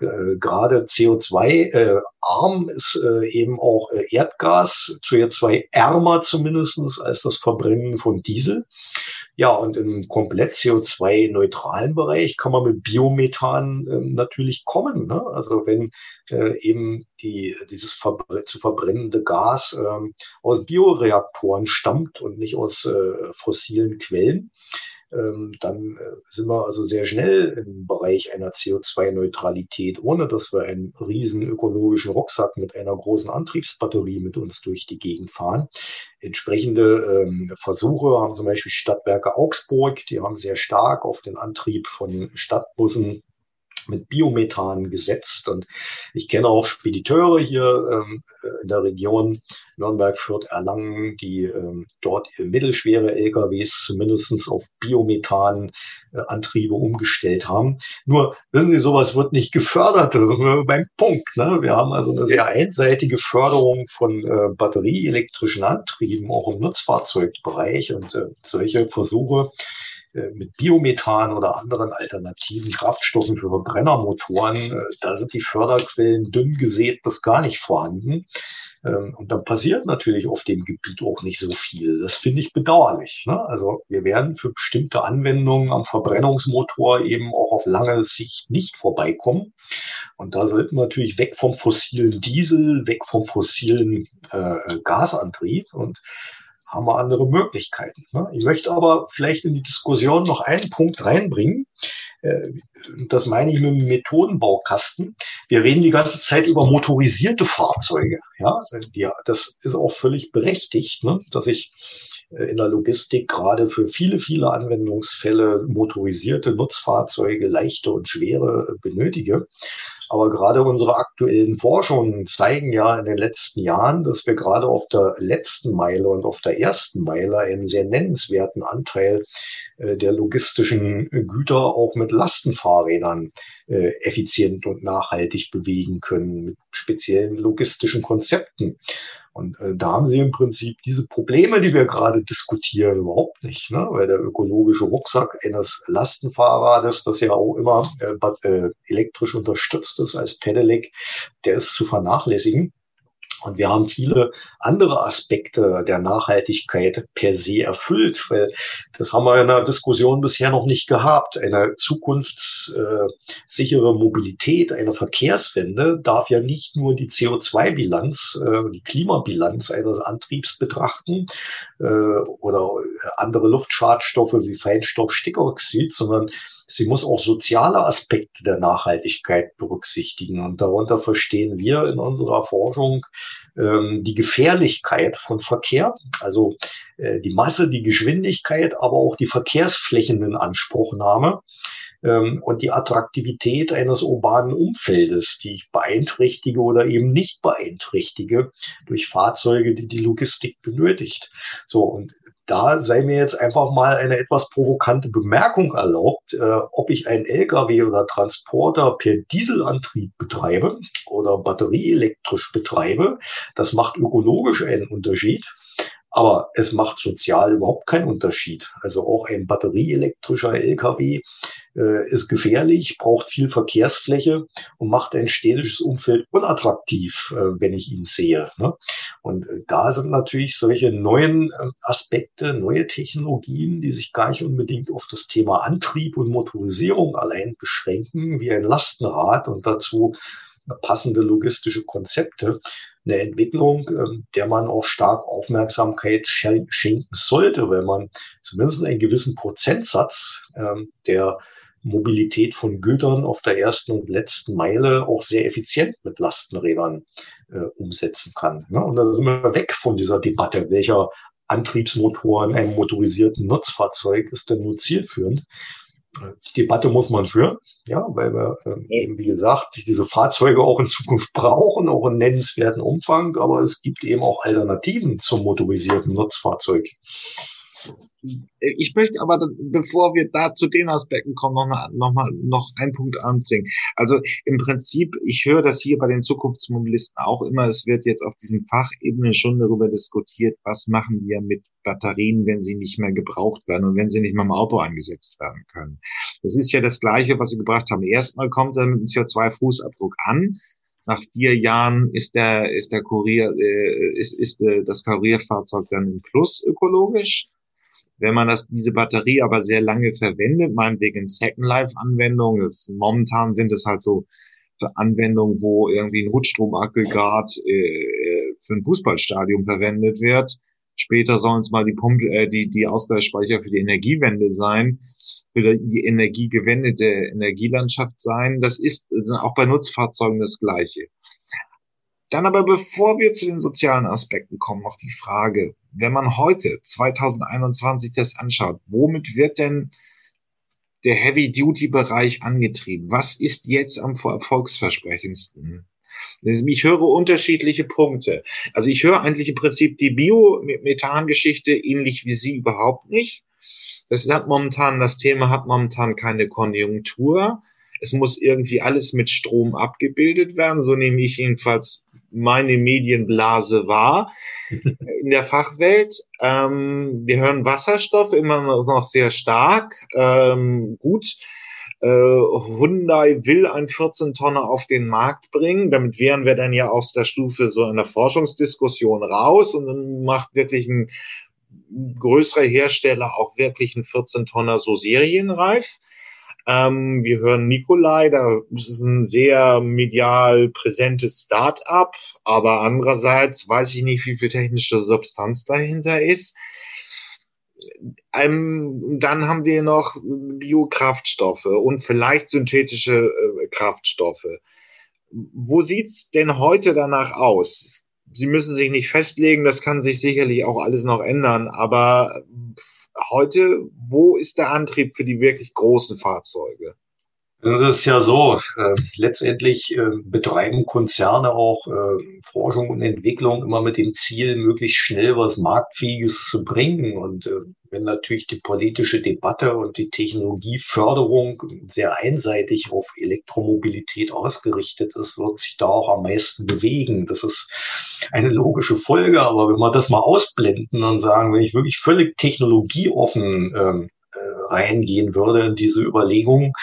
äh, gerade CO2-arm äh, ist äh, eben auch Erdgas, CO2-ärmer zumindestens als das Verbrennen von Diesel. Ja, und im komplett CO2-neutralen Bereich kann man mit Biomethan äh, natürlich kommen. Ne? Also wenn äh, eben die, dieses Verbre zu verbrennende Gas äh, aus Bioreaktoren stammt und nicht aus äh, fossilen Quellen, dann äh, sind wir also sehr schnell im Bereich einer CO2-Neutralität, ohne dass wir einen riesen ökologischen Rucksack mit einer großen Antriebsbatterie mit uns durch die Gegend fahren. Entsprechende ähm, Versuche haben zum Beispiel Stadtwerke Augsburg, die haben sehr stark auf den Antrieb von Stadtbussen mit Biomethan gesetzt. Und ich kenne auch Spediteure hier ähm, in der Region Nürnberg, Fürth, Erlangen, die ähm, dort mittelschwere LKWs zumindestens auf Biomethan-Antriebe umgestellt haben. Nur, wissen Sie, sowas wird nicht gefördert. Das sind wir beim Punkt. Ne? Wir haben also eine sehr einseitige Förderung von äh, batterieelektrischen Antrieben, auch im Nutzfahrzeugbereich. Und äh, solche Versuche mit Biomethan oder anderen alternativen Kraftstoffen für Verbrennermotoren, äh, da sind die Förderquellen dünn gesät bis gar nicht vorhanden. Ähm, und dann passiert natürlich auf dem Gebiet auch nicht so viel. Das finde ich bedauerlich. Ne? Also wir werden für bestimmte Anwendungen am Verbrennungsmotor eben auch auf lange Sicht nicht vorbeikommen. Und da sollten wir natürlich weg vom fossilen Diesel, weg vom fossilen äh, Gasantrieb und haben wir andere Möglichkeiten. Ne? Ich möchte aber vielleicht in die Diskussion noch einen Punkt reinbringen. Äh, das meine ich mit dem Methodenbaukasten. Wir reden die ganze Zeit über motorisierte Fahrzeuge. Ja, das ist auch völlig berechtigt, ne? dass ich in der Logistik gerade für viele, viele Anwendungsfälle motorisierte Nutzfahrzeuge, leichte und schwere, benötige. Aber gerade unsere aktuellen Forschungen zeigen ja in den letzten Jahren, dass wir gerade auf der letzten Meile und auf der ersten Meile einen sehr nennenswerten Anteil äh, der logistischen Güter auch mit Lastenfahrrädern äh, effizient und nachhaltig bewegen können, mit speziellen logistischen Konzepten. Und äh, da haben sie im Prinzip diese Probleme, die wir gerade diskutieren, überhaupt nicht. Ne? Weil der ökologische Rucksack eines Lastenfahrrades, das ja auch immer äh, äh elektrisch unterstützt ist als Pedelec, der ist zu vernachlässigen. Und wir haben viele andere Aspekte der Nachhaltigkeit per se erfüllt, weil das haben wir in der Diskussion bisher noch nicht gehabt. Eine zukunftssichere Mobilität, eine Verkehrswende darf ja nicht nur die CO2-Bilanz, äh, die Klimabilanz eines Antriebs betrachten äh, oder andere Luftschadstoffe wie Feinstaub, Stickoxid, sondern sie muss auch soziale Aspekte der Nachhaltigkeit berücksichtigen. Und darunter verstehen wir in unserer Forschung ähm, die Gefährlichkeit von Verkehr, also äh, die Masse, die Geschwindigkeit, aber auch die Verkehrsflächen in Anspruchnahme ähm, und die Attraktivität eines urbanen Umfeldes, die ich beeinträchtige oder eben nicht beeinträchtige durch Fahrzeuge, die die Logistik benötigt. So, und da sei mir jetzt einfach mal eine etwas provokante Bemerkung erlaubt, äh, ob ich einen LKW oder Transporter per Dieselantrieb betreibe oder batterieelektrisch betreibe. Das macht ökologisch einen Unterschied. Aber es macht sozial überhaupt keinen Unterschied. Also auch ein batterieelektrischer LKW ist gefährlich, braucht viel Verkehrsfläche und macht ein städtisches Umfeld unattraktiv, äh, wenn ich ihn sehe. Ne? Und äh, da sind natürlich solche neuen äh, Aspekte, neue Technologien, die sich gar nicht unbedingt auf das Thema Antrieb und Motorisierung allein beschränken, wie ein Lastenrad und dazu passende logistische Konzepte, eine Entwicklung, ähm, der man auch stark Aufmerksamkeit schenken sollte, weil man zumindest einen gewissen Prozentsatz ähm, der Mobilität von Gütern auf der ersten und letzten Meile auch sehr effizient mit Lastenrädern äh, umsetzen kann. Ne? Und da sind wir weg von dieser Debatte, welcher Antriebsmotor in einem motorisierten Nutzfahrzeug ist denn nur zielführend. Die Debatte muss man führen, ja, weil wir ähm, eben, wie gesagt, diese Fahrzeuge auch in Zukunft brauchen, auch in nennenswerten Umfang, aber es gibt eben auch Alternativen zum motorisierten Nutzfahrzeug. Ich möchte aber, bevor wir da zu den Aspekten kommen, noch, noch mal noch einen Punkt anbringen. Also im Prinzip, ich höre das hier bei den Zukunftsmobilisten auch immer, es wird jetzt auf diesem Fachebene schon darüber diskutiert, was machen wir mit Batterien, wenn sie nicht mehr gebraucht werden und wenn sie nicht mehr im Auto eingesetzt werden können. Das ist ja das Gleiche, was Sie gebracht haben. Erstmal kommt er mit dem CO2-Fußabdruck an, nach vier Jahren ist der ist der Kurier äh, ist ist äh, das Kurierfahrzeug dann im Plus ökologisch Wenn man das, diese Batterie aber sehr lange verwendet, meinetwegen Second Life Anwendungen, momentan sind es halt so für Anwendungen, wo irgendwie ein Hutstromaggregat äh, für ein Fußballstadion verwendet wird. Später sollen es mal die Pumpe, äh, die, die Ausgleichsspeicher für die Energiewende sein, für die energiegewendete Energielandschaft sein. Das ist auch bei Nutzfahrzeugen das Gleiche. Dann aber bevor wir zu den sozialen Aspekten kommen, noch die Frage, wenn man heute 2021 das anschaut, womit wird denn der Heavy-Duty-Bereich angetrieben? Was ist jetzt am erfolgsversprechendsten? Ich höre unterschiedliche Punkte. Also ich höre eigentlich im Prinzip die Biomethan-Geschichte ähnlich wie Sie überhaupt nicht. Das hat momentan, das Thema hat momentan keine Konjunktur. Es muss irgendwie alles mit Strom abgebildet werden. So nehme ich jedenfalls meine Medienblase wahr in der Fachwelt. Ähm, wir hören Wasserstoff immer noch sehr stark. Ähm, gut. Äh, Hyundai will ein 14 Tonner auf den Markt bringen. Damit wären wir dann ja aus der Stufe so einer Forschungsdiskussion raus und dann macht wirklich ein größerer Hersteller auch wirklich ein 14 Tonner so serienreif. Ähm, wir hören Nikolai, da ist es ein sehr medial präsentes Start-up, aber andererseits weiß ich nicht, wie viel technische Substanz dahinter ist. Ähm, dann haben wir noch Biokraftstoffe und vielleicht synthetische äh, Kraftstoffe. Wo sieht's denn heute danach aus? Sie müssen sich nicht festlegen, das kann sich sicherlich auch alles noch ändern, aber heute, wo ist der Antrieb für die wirklich großen Fahrzeuge? Das ist ja so. Äh, letztendlich äh, betreiben Konzerne auch äh, Forschung und Entwicklung immer mit dem Ziel, möglichst schnell was Marktfähiges zu bringen. Und äh, wenn natürlich die politische Debatte und die Technologieförderung sehr einseitig auf Elektromobilität ausgerichtet ist, wird sich da auch am meisten bewegen. Das ist eine logische Folge. Aber wenn wir das mal ausblenden und sagen, wenn ich wirklich völlig technologieoffen ähm, äh, reingehen würde in diese Überlegung, dann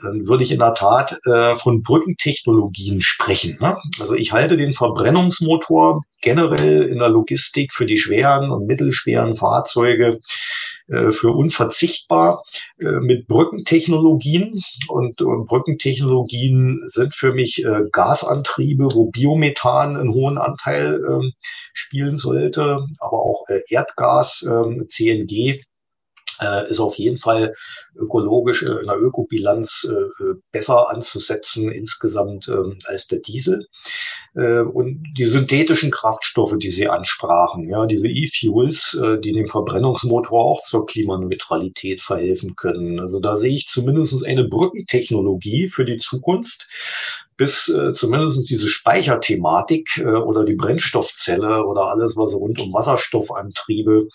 würde ich in der Tat äh, von Brückentechnologien sprechen. Ne? Also ich halte den Verbrennungsmotor generell in der Logistik für die schweren und mittelschweren Fahrzeuge äh, für unverzichtbar äh, mit Brückentechnologien. Und, und, Brückentechnologien sind für mich äh, Gasantriebe, wo Biomethan einen hohen Anteil ähm, spielen sollte, aber auch äh, Erdgas, ähm, CNG äh, ist auf jeden Fall ökologisch äh, in der Ökobilanz äh, besser anzusetzen insgesamt ähm, als der Diesel. Äh, und die synthetischen Kraftstoffe, die Sie ansprachen, ja, diese E-Fuels, äh, die dem Verbrennungsmotor auch zur Klimaneutralität verhelfen können. Also da sehe ich zumindest eine Brückentechnologie für die Zukunft bis äh, zumindest diese Speicherthematik äh, oder die Brennstoffzelle oder alles, was rund um Wasserstoffantriebe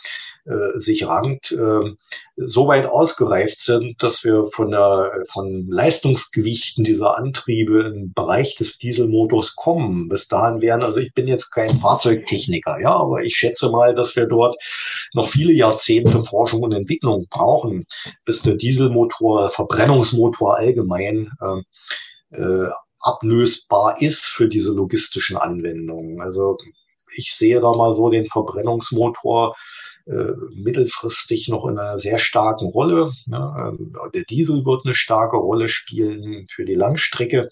äh, sich rankt, äh, so weit ausgereift sind, dass wir von der von Leistungsgewichten dieser Antriebe im Bereich des Dieselmotors kommen. Bis dahin werden, also ich bin jetzt kein Fahrzeugtechniker, ja, aber ich schätze mal, dass wir dort noch viele Jahrzehnte Forschung und Entwicklung brauchen, bis der Dieselmotor, Verbrennungsmotor allgemein äh, äh, ablösbar ist für diese logistischen Anwendungen. Also ich sehe da mal so den Verbrennungsmotor äh, mittelfristig noch in einer sehr starken Rolle. Ähm, der Diesel wird eine starke Rolle spielen für die Langstrecke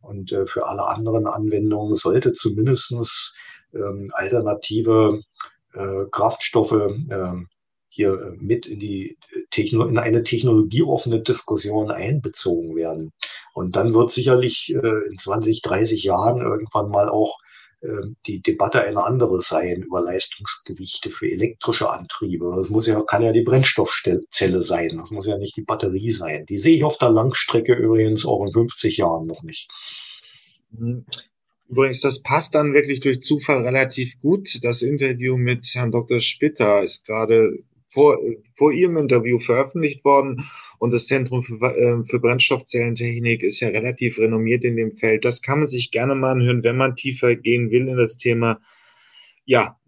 und äh, für alle anderen Anwendungen sollte zumindestens ähm, alternative äh, Kraftstoffe ähm, hier äh, mit in die Techno in eine technologieoffene Diskussion einbezogen werden. Und dann wird sicherlich äh, in 20, 30 Jahren irgendwann mal auch äh, die Debatte eine andere sein über Leistungsgewichte für elektrische Antriebe. Das muss ja, kann ja die Brennstoffzelle sein. Das muss ja nicht die Batterie sein. Die sehe ich auf der Langstrecke übrigens auch in 50 Jahren noch nicht. Mhm. Übrigens, das passt dann wirklich durch Zufall relativ gut. Das Interview mit Herrn Dr. Spitter ist gerade vor, vor Ihrem Interview veröffentlicht worden und das Zentrum für, äh, für Brennstoffzellentechnik ist ja relativ renommiert in dem Feld. Das kann man sich gerne mal anhören, wenn man tiefer gehen will in das Thema. Ja,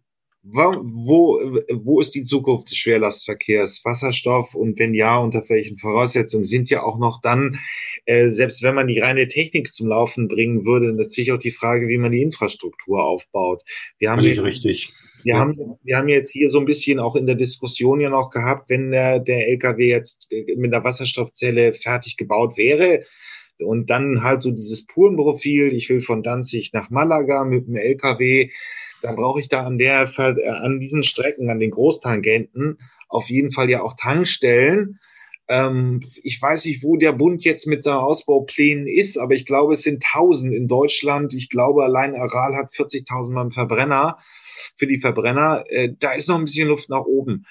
Wo, wo ist die Zukunft des Schwerlastverkehrs? Wasserstoff und wenn ja, unter welchen Voraussetzungen sind ja auch noch dann, äh, selbst wenn man die reine Technik zum Laufen bringen würde, natürlich auch die Frage, wie man die Infrastruktur aufbaut. Wir haben Völlig richtig. Wir ja. haben, wir haben jetzt hier so ein bisschen auch in der Diskussion ja noch gehabt, wenn der, der LKW jetzt mit der Wasserstoffzelle fertig gebaut wäre, und dann halt so dieses Purenprofil, ich will von Danzig nach Malaga mit dem LKW, dann brauche ich da an der, äh, an diesen Strecken, an den Großtangenten auf jeden Fall ja auch Tankstellen. Ähm, ich weiß nicht, wo der Bund jetzt mit seinen Ausbauplänen ist, aber ich glaube, es sind tausend in Deutschland. Ich glaube, allein Aral hat 40.000 beim Verbrenner, für die Verbrenner. Äh, da ist noch ein bisschen Luft nach oben.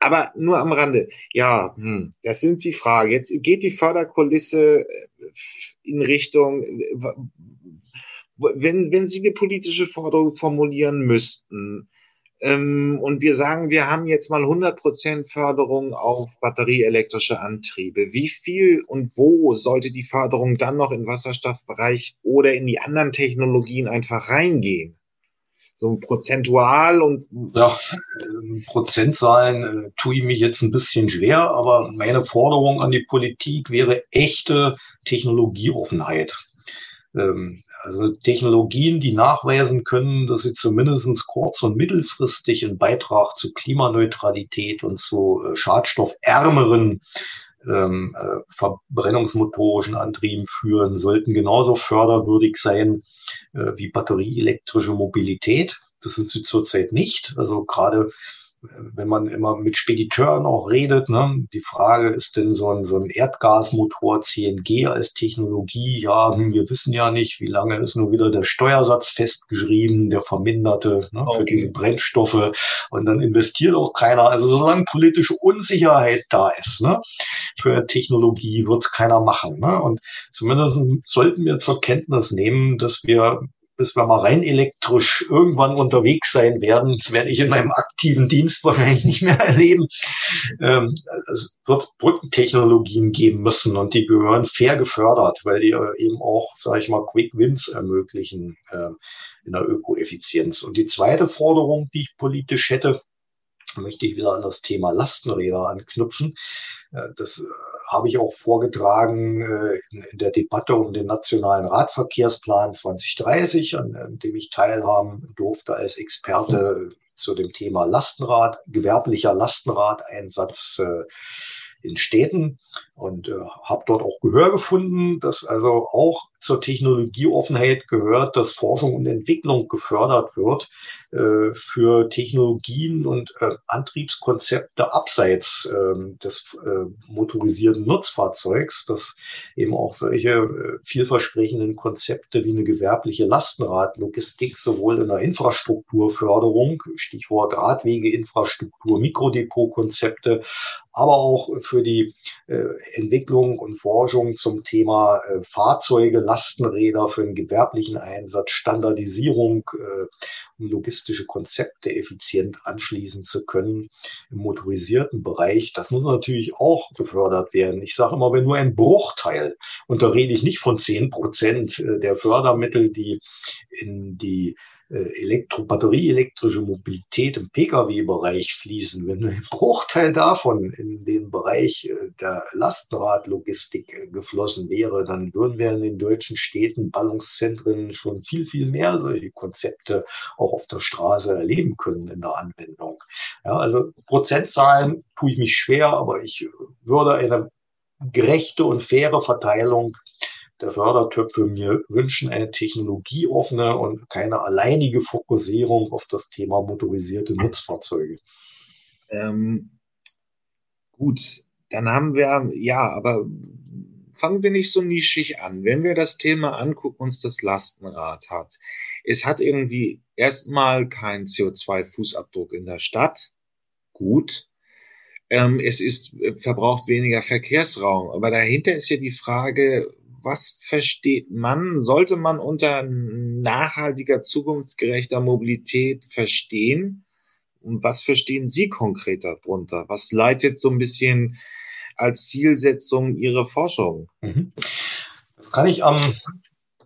Aber nur am Rande. Ja, hm, das sind die Frage. Jetzt geht die Förderkulisse äh, in Richtung, wenn, wenn Sie eine politische Forderung formulieren müssten, ähm, und wir sagen, wir haben jetzt mal 100 Prozent Förderung auf batterieelektrische Antriebe. Wie viel und wo sollte die Förderung dann noch im Wasserstoffbereich oder in die anderen Technologien einfach reingehen? So prozentual und. Ja, Prozentzahlen äh, tue ich mich jetzt ein bisschen schwer, aber meine Forderung an die Politik wäre echte Technologieoffenheit. Ähm, also Technologien, die nachweisen können, dass sie zumindest kurz- und mittelfristig einen Beitrag zu Klimaneutralität und zu äh, schadstoffärmeren ähm, äh, verbrennungsmotorischen Antrieben führen, sollten genauso förderwürdig sein äh, wie batterieelektrische Mobilität. Das sind sie zurzeit nicht. Also gerade wenn man immer mit Spediteuren auch redet, ne, die Frage ist denn so ein, so ein Erdgasmotor CNG als Technologie, ja, hm, wir wissen ja nicht, wie lange ist nur wieder der Steuersatz festgeschrieben, der verminderte ne, okay. für diese Brennstoffe und dann investiert auch keiner. Also solange politische Unsicherheit da ist, ne, für Technologie wird es keiner machen. Ne? Und zumindest sollten wir zur Kenntnis nehmen, dass wir bis wir mal rein elektrisch irgendwann unterwegs sein werden. Das werde ich in meinem aktiven Dienst wahrscheinlich nicht mehr erleben. Ähm, es wird Brückentechnologien geben müssen und die gehören fair gefördert, weil die äh, eben auch, sage ich mal, Quick Wins ermöglichen äh, in der Ökoeffizienz. Und die zweite Forderung, die ich politisch hätte, möchte ich wieder an das Thema Lastenräder anknüpfen. Äh, das habe ich auch vorgetragen äh, in, in, der Debatte um den nationalen Radverkehrsplan 2030, an, an dem ich teilhaben durfte als Experte zu dem Thema Lastenrad, gewerblicher Lastenradeinsatz äh, in Städten und äh, habe dort auch Gehör gefunden, dass also auch zur Technologieoffenheit gehört, dass Forschung und Entwicklung gefördert wird äh, für Technologien und äh, Antriebskonzepte abseits äh, des äh, motorisierten Nutzfahrzeugs, dass eben auch solche äh, vielversprechenden Konzepte wie eine gewerbliche Lastenradlogistik sowohl in der Infrastrukturförderung, Stichwort Radwegeinfrastruktur, Mikrodepotkonzepte, aber auch für die äh, Entwicklung und Forschung zum Thema äh, Fahrzeuge, Lastenräder für den gewerblichen Einsatz, Standardisierung, äh, um logistische Konzepte effizient anschließen zu können im motorisierten Bereich. Das muss natürlich auch gefördert werden. Ich sage immer, wenn nur ein Bruchteil, und da rede ich nicht von zehn Prozent äh, der Fördermittel, die in die Elektro, batterieelektrische Mobilität im Pkw-Bereich fließen, wenn ein Bruchteil davon in den Bereich äh, der Lastenradlogistik äh, geflossen wäre, dann würden wir in den deutschen Städten, Ballungszentren schon viel, viel mehr solche Konzepte auch auf der Straße erleben können in der Anwendung. Ja, also Prozentzahlen tue ich mich schwer, aber ich würde eine gerechte und faire Verteilung der Fördertöpfe mir wünschen eine technologieoffene und keine alleinige Fokussierung auf das Thema motorisierte Nutzfahrzeuge. Ähm, gut, dann haben wir, ja, aber fangen wir nicht so nischig an. Wenn wir das Thema angucken, uns das Lastenrad hat. Es hat irgendwie erstmal keinen CO2-Fußabdruck in der Stadt. Gut. Ähm, es ist, äh, verbraucht weniger Verkehrsraum. Aber dahinter ist ja die Frage, was versteht man, sollte man unter nachhaltiger, zukunftsgerechter Mobilität verstehen? Und was verstehen Sie konkret darunter? Was leitet so ein bisschen als Zielsetzung Ihre Forschung? Mhm. Das kann ich am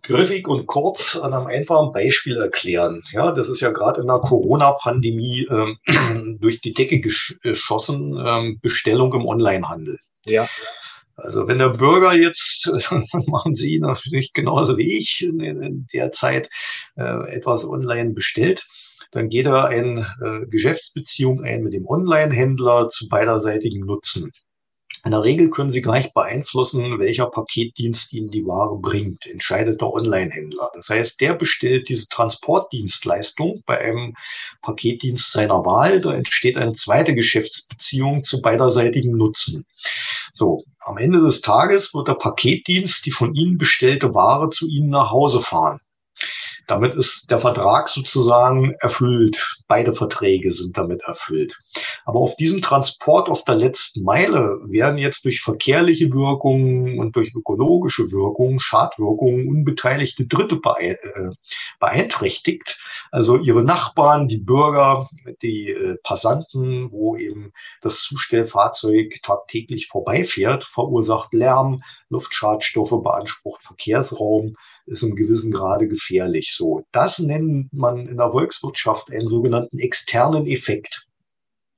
griffig und kurz an einem einfachen Beispiel erklären. Ja, das ist ja gerade in der Corona-Pandemie ähm, durch die Decke geschossen, ähm, Bestellung im Onlinehandel. Ja. Also wenn der Bürger jetzt, machen Sie natürlich genauso wie ich in der Zeit äh, etwas online bestellt, dann geht er eine äh, Geschäftsbeziehung ein mit dem Online-Händler zu beiderseitigem Nutzen. In der Regel können Sie gar nicht beeinflussen, welcher Paketdienst Ihnen die Ware bringt, entscheidet der Online-Händler. Das heißt, der bestellt diese Transportdienstleistung bei einem Paketdienst seiner Wahl. Da entsteht eine zweite Geschäftsbeziehung zu beiderseitigem Nutzen. So, am Ende des Tages wird der Paketdienst die von Ihnen bestellte Ware zu Ihnen nach Hause fahren. Damit ist der Vertrag sozusagen erfüllt. Beide Verträge sind damit erfüllt. Aber auf diesem Transport auf der letzten Meile werden jetzt durch verkehrliche Wirkungen und durch ökologische Wirkungen, Schadwirkungen unbeteiligte Dritte äh, beeinträchtigt. Also ihre Nachbarn, die Bürger, die äh, Passanten, wo eben das Zustellfahrzeug tagtäglich vorbeifährt, verursacht Lärm, Luftschadstoffe, beansprucht Verkehrsraum, ist im gewissen Grade gefährlich. So, das nennt man in der Volkswirtschaft einen sogenannten externen Effekt.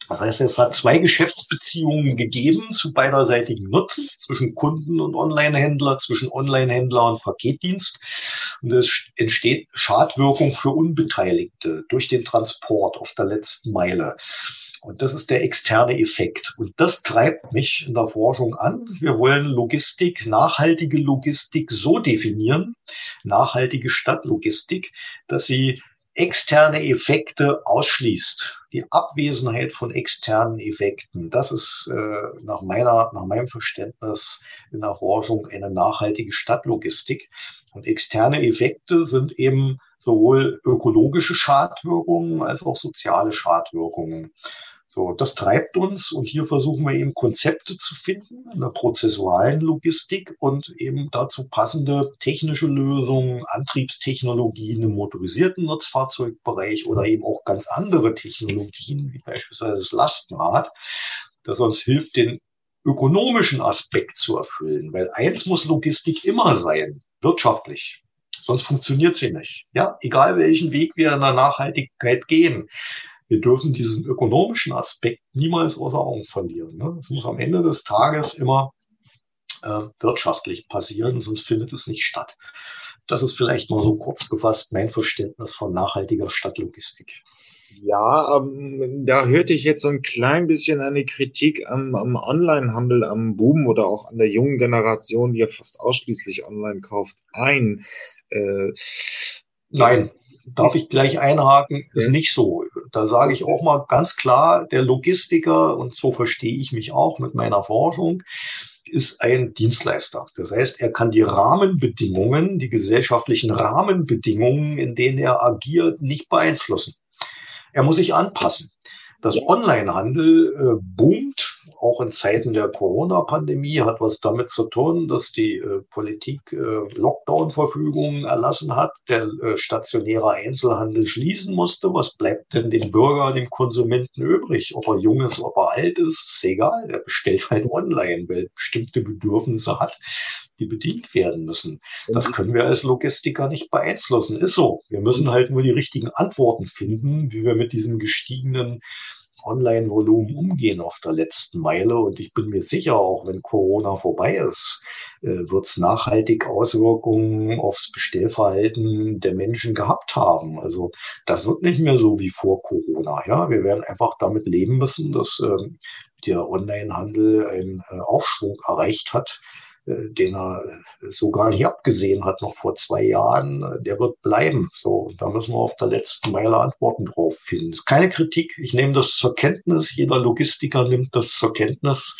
Das heißt, es hat zwei Geschäftsbeziehungen gegeben zu beiderseitigem Nutzen zwischen Kunden und Onlinehändler, zwischen Onlinehändler und Paketdienst. Und es entsteht Schadwirkung für Unbeteiligte durch den Transport auf der letzten Meile. Und das ist der externe Effekt. Und das treibt mich in der Forschung an. Wir wollen Logistik, nachhaltige Logistik so definieren, nachhaltige Stadtlogistik, dass sie externe Effekte ausschließt. Die Abwesenheit von externen Effekten, das ist äh, nach, meiner, nach meinem Verständnis in der Forschung eine nachhaltige Stadtlogistik. Und externe Effekte sind eben sowohl ökologische Schadwirkungen als auch soziale Schadwirkungen. So, das treibt uns und hier versuchen wir eben Konzepte zu finden in der prozessualen Logistik und eben dazu passende technische Lösungen, Antriebstechnologien im motorisierten Nutzfahrzeugbereich oder eben auch ganz andere Technologien, wie beispielsweise das Lastenrad, das uns hilft, den ökonomischen Aspekt zu erfüllen. Weil eins muss Logistik immer sein, wirtschaftlich. Sonst funktioniert sie nicht. Ja, egal welchen Weg wir in der Nachhaltigkeit gehen wir dürfen diesen ökonomischen Aspekt niemals außer Augen verlieren. Ne? Es muss am Ende des Tages immer äh, wirtschaftlich passieren, sonst findet es nicht statt. Das ist vielleicht mal so kurz gefasst mein Verständnis von nachhaltiger Stadtlogistik. Ja, ähm, da hörte ich jetzt so ein klein bisschen eine Kritik am, am Onlinehandel, am Boom oder auch an der jungen Generation, die ja fast ausschließlich online kauft, ein. Äh, Nein, darf ich gleich einhaken, ist nicht so. Da sage ich auch mal ganz klar, der Logistiker, und so verstehe ich mich auch mit meiner Forschung, ist ein Dienstleister. Das heißt, er kann die Rahmenbedingungen, die gesellschaftlichen Rahmenbedingungen, in denen er agiert, nicht beeinflussen. Er muss sich anpassen. Das Onlinehandel äh, boomt auch in Zeiten der Corona-Pandemie, hat was damit zu tun, dass die äh, Politik äh, Lockdown-Verfügungen erlassen hat, der äh, stationäre Einzelhandel schließen musste. Was bleibt denn dem Bürger, dem Konsumenten übrig? Ob er jung ist, ob er alt ist, ist egal. Er bestellt halt online, weil er bestimmte Bedürfnisse hat, die bedient werden müssen. Das können wir als Logistiker nicht beeinflussen. Ist so. Wir müssen halt nur die richtigen Antworten finden, wie wir mit diesem gestiegenen Online-Volumen umgehen auf der letzten Meile. Und ich bin mir sicher, auch wenn Corona vorbei ist, äh, wird es nachhaltig Auswirkungen aufs Bestellverhalten der Menschen gehabt haben. Also das wird nicht mehr so wie vor Corona. Ja, wir werden einfach damit leben müssen, dass ähm, der Online-Handel einen äh, Aufschwung erreicht hat den er so gar nicht abgesehen hat, noch vor zwei Jahren, äh, der wird bleiben. So, da müssen wir auf der letzten Meile Antworten drauf finden. Keine Kritik. Ich nehme das zur Kenntnis. Jeder Logistiker nimmt das zur Kenntnis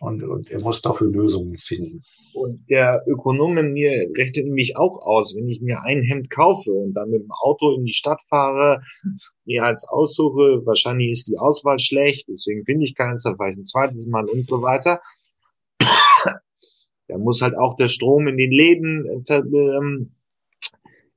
und, und er muss dafür Lösungen finden. Und der Ökonom in mir rechnet nämlich auch aus, wenn ich mir ein Hemd kaufe und dann mit dem Auto in die Stadt fahre, mir als aussuche, wahrscheinlich ist die Auswahl schlecht, deswegen finde ich keins, dann fahre ich ein zweites Mal und so weiter da muss halt auch der Strom in den Läden äh, ähm,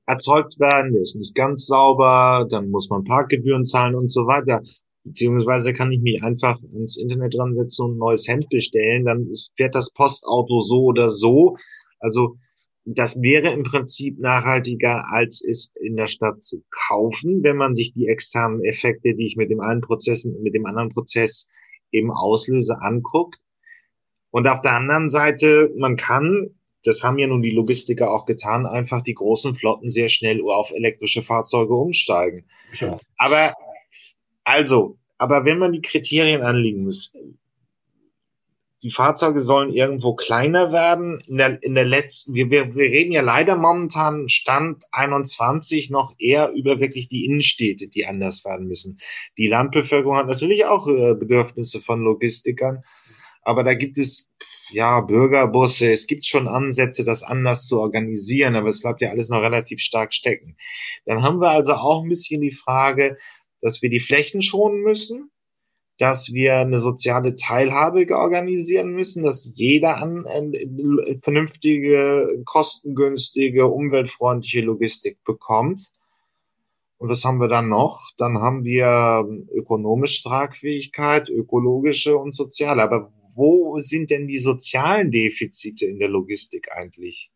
erzeugt werden, der ist nicht ganz sauber, dann muss man Parkgebühren zahlen und so weiter. Beziehungsweise kann ich mich einfach ins Internet dran setzen und ein neues Hemd bestellen, dann fährt das Postauto so oder so. Also das wäre im Prinzip nachhaltiger, als es in der Stadt zu kaufen, wenn man sich die externen Effekte, die ich mit dem einen Prozess, mit dem anderen Prozess eben auslöse, anguckt. Und auf der anderen Seite, man kann, das haben ja nun die Logistiker auch getan, einfach die großen Flotten sehr schnell auf elektrische Fahrzeuge umsteigen. Ja. Aber, also, aber wenn man die Kriterien anlegen muss, die Fahrzeuge sollen irgendwo kleiner werden. In der, in der letzten, wir, wir, wir reden ja leider momentan Stand 21 noch eher über wirklich die Innenstädte, die anders werden müssen. Die Landbevölkerung hat natürlich auch äh, Bedürfnisse von Logistikern, aber da gibt es ja Bürgerbusse, es gibt schon Ansätze, das anders zu organisieren, aber es bleibt ja alles noch relativ stark stecken. Dann haben wir also auch ein bisschen die Frage, dass wir die Flächen schonen müssen dass wir eine soziale Teilhabe organisieren müssen, dass jeder an äh, vernünftige, kostengünstige, umweltfreundliche Logistik bekommt. Und was haben wir dann noch? Dann haben wir ökonomische Tragfähigkeit, ökologische und soziale. Aber wo sind denn die sozialen Defizite in der Logistik eigentlich?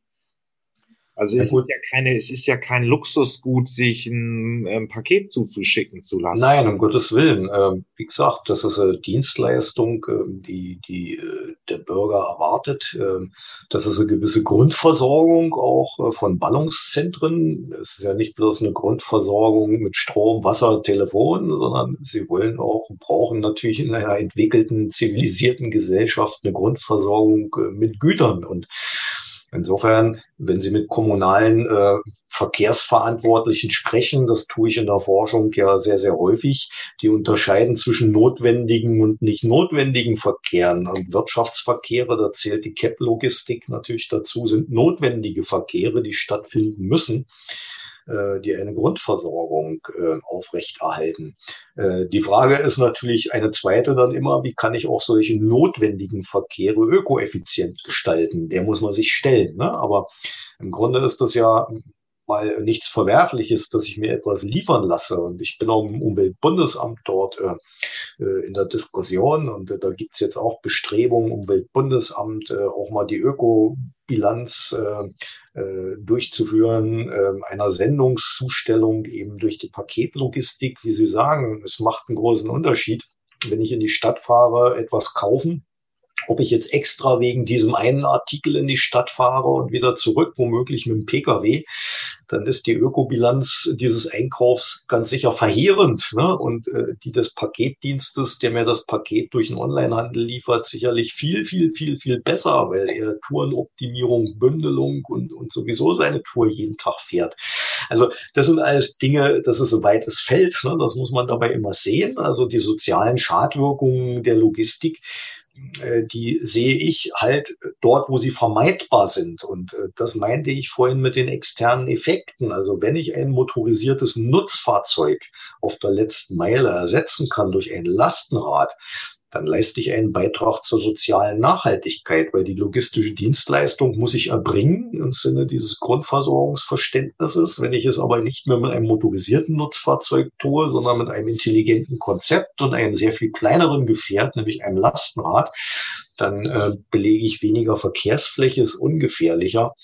Also ja, es, ist ja keine, es ist ja kein Luxusgut, sich ein, ein Paket zuzuschicken zu lassen. Nein, um Gottes Willen. Ähm, wie gesagt, das ist eine Dienstleistung, ähm, die, die äh, der Bürger erwartet. Ähm, das ist eine gewisse Grundversorgung auch äh, von Ballungszentren. Es ist ja nicht bloß eine Grundversorgung mit Strom, Wasser, Telefon, sondern sie wollen auch, brauchen natürlich in einer entwickelten, zivilisierten Gesellschaft eine Grundversorgung äh, mit Gütern. Und Insofern, wenn Sie mit kommunalen äh, Verkehrsverantwortlichen sprechen, das tue ich in der Forschung ja sehr, sehr häufig, die unterscheiden zwischen notwendigen und nicht notwendigen Verkehren. Und Wirtschaftsverkehre, da zählt die CAP-Logistik natürlich dazu, sind notwendige Verkehre, die stattfinden müssen äh, die eine Grundversorgung äh, aufrechterhalten. Äh, die Frage ist natürlich eine zweite dann immer, wie kann ich auch solche notwendigen Verkehre ökoeffizient gestalten? Der muss man sich stellen. Ne? Aber im Grunde ist das ja mal nichts Verwerfliches, dass ich mir etwas liefern lasse. Und ich bin auch im Umweltbundesamt dort äh, äh in der Diskussion und äh, da gibt's jetzt auch Bestrebungen, Umweltbundesamt äh, auch mal die Ökobilanz äh, äh, durchzuführen, äh, einer Sendungszustellung eben durch die Paketlogistik. Wie Sie sagen, es macht einen großen Unterschied, wenn ich in die Stadt fahre, etwas kaufen ob ich jetzt extra wegen diesem einen Artikel in die Stadt fahre und wieder zurück, womöglich mit dem Pkw, dann ist die Ökobilanz dieses Einkaufs ganz sicher verheerend. Ne? Und äh, die des Paketdienstes, der mir das Paket durch den Onlinehandel liefert, sicherlich viel, viel, viel, viel besser, weil er Tourenoptimierung, Bündelung und, und sowieso seine Tour jeden Tag fährt. Also das sind alles Dinge, das ist ein weites Feld. Ne? Das muss man dabei immer sehen. Also die sozialen Schadwirkungen der Logistik, die sehe ich halt dort, wo sie vermeidbar sind. Und äh, das meinte ich vorhin mit den externen Effekten. Also wenn ich ein motorisiertes Nutzfahrzeug auf der letzten Meile ersetzen kann durch ein Lastenrad, dann leiste ich einen Beitrag zur sozialen Nachhaltigkeit, weil die logistische Dienstleistung muss ich erbringen im Sinne dieses Grundversorgungsverständnisses. Wenn ich es aber nicht mehr mit einem motorisierten Nutzfahrzeug tue, sondern mit einem intelligenten Konzept und einem sehr viel kleineren Gefährt, nämlich einem Lastenrad, dann äh, belege ich weniger Verkehrsfläche, ist ungefährlicher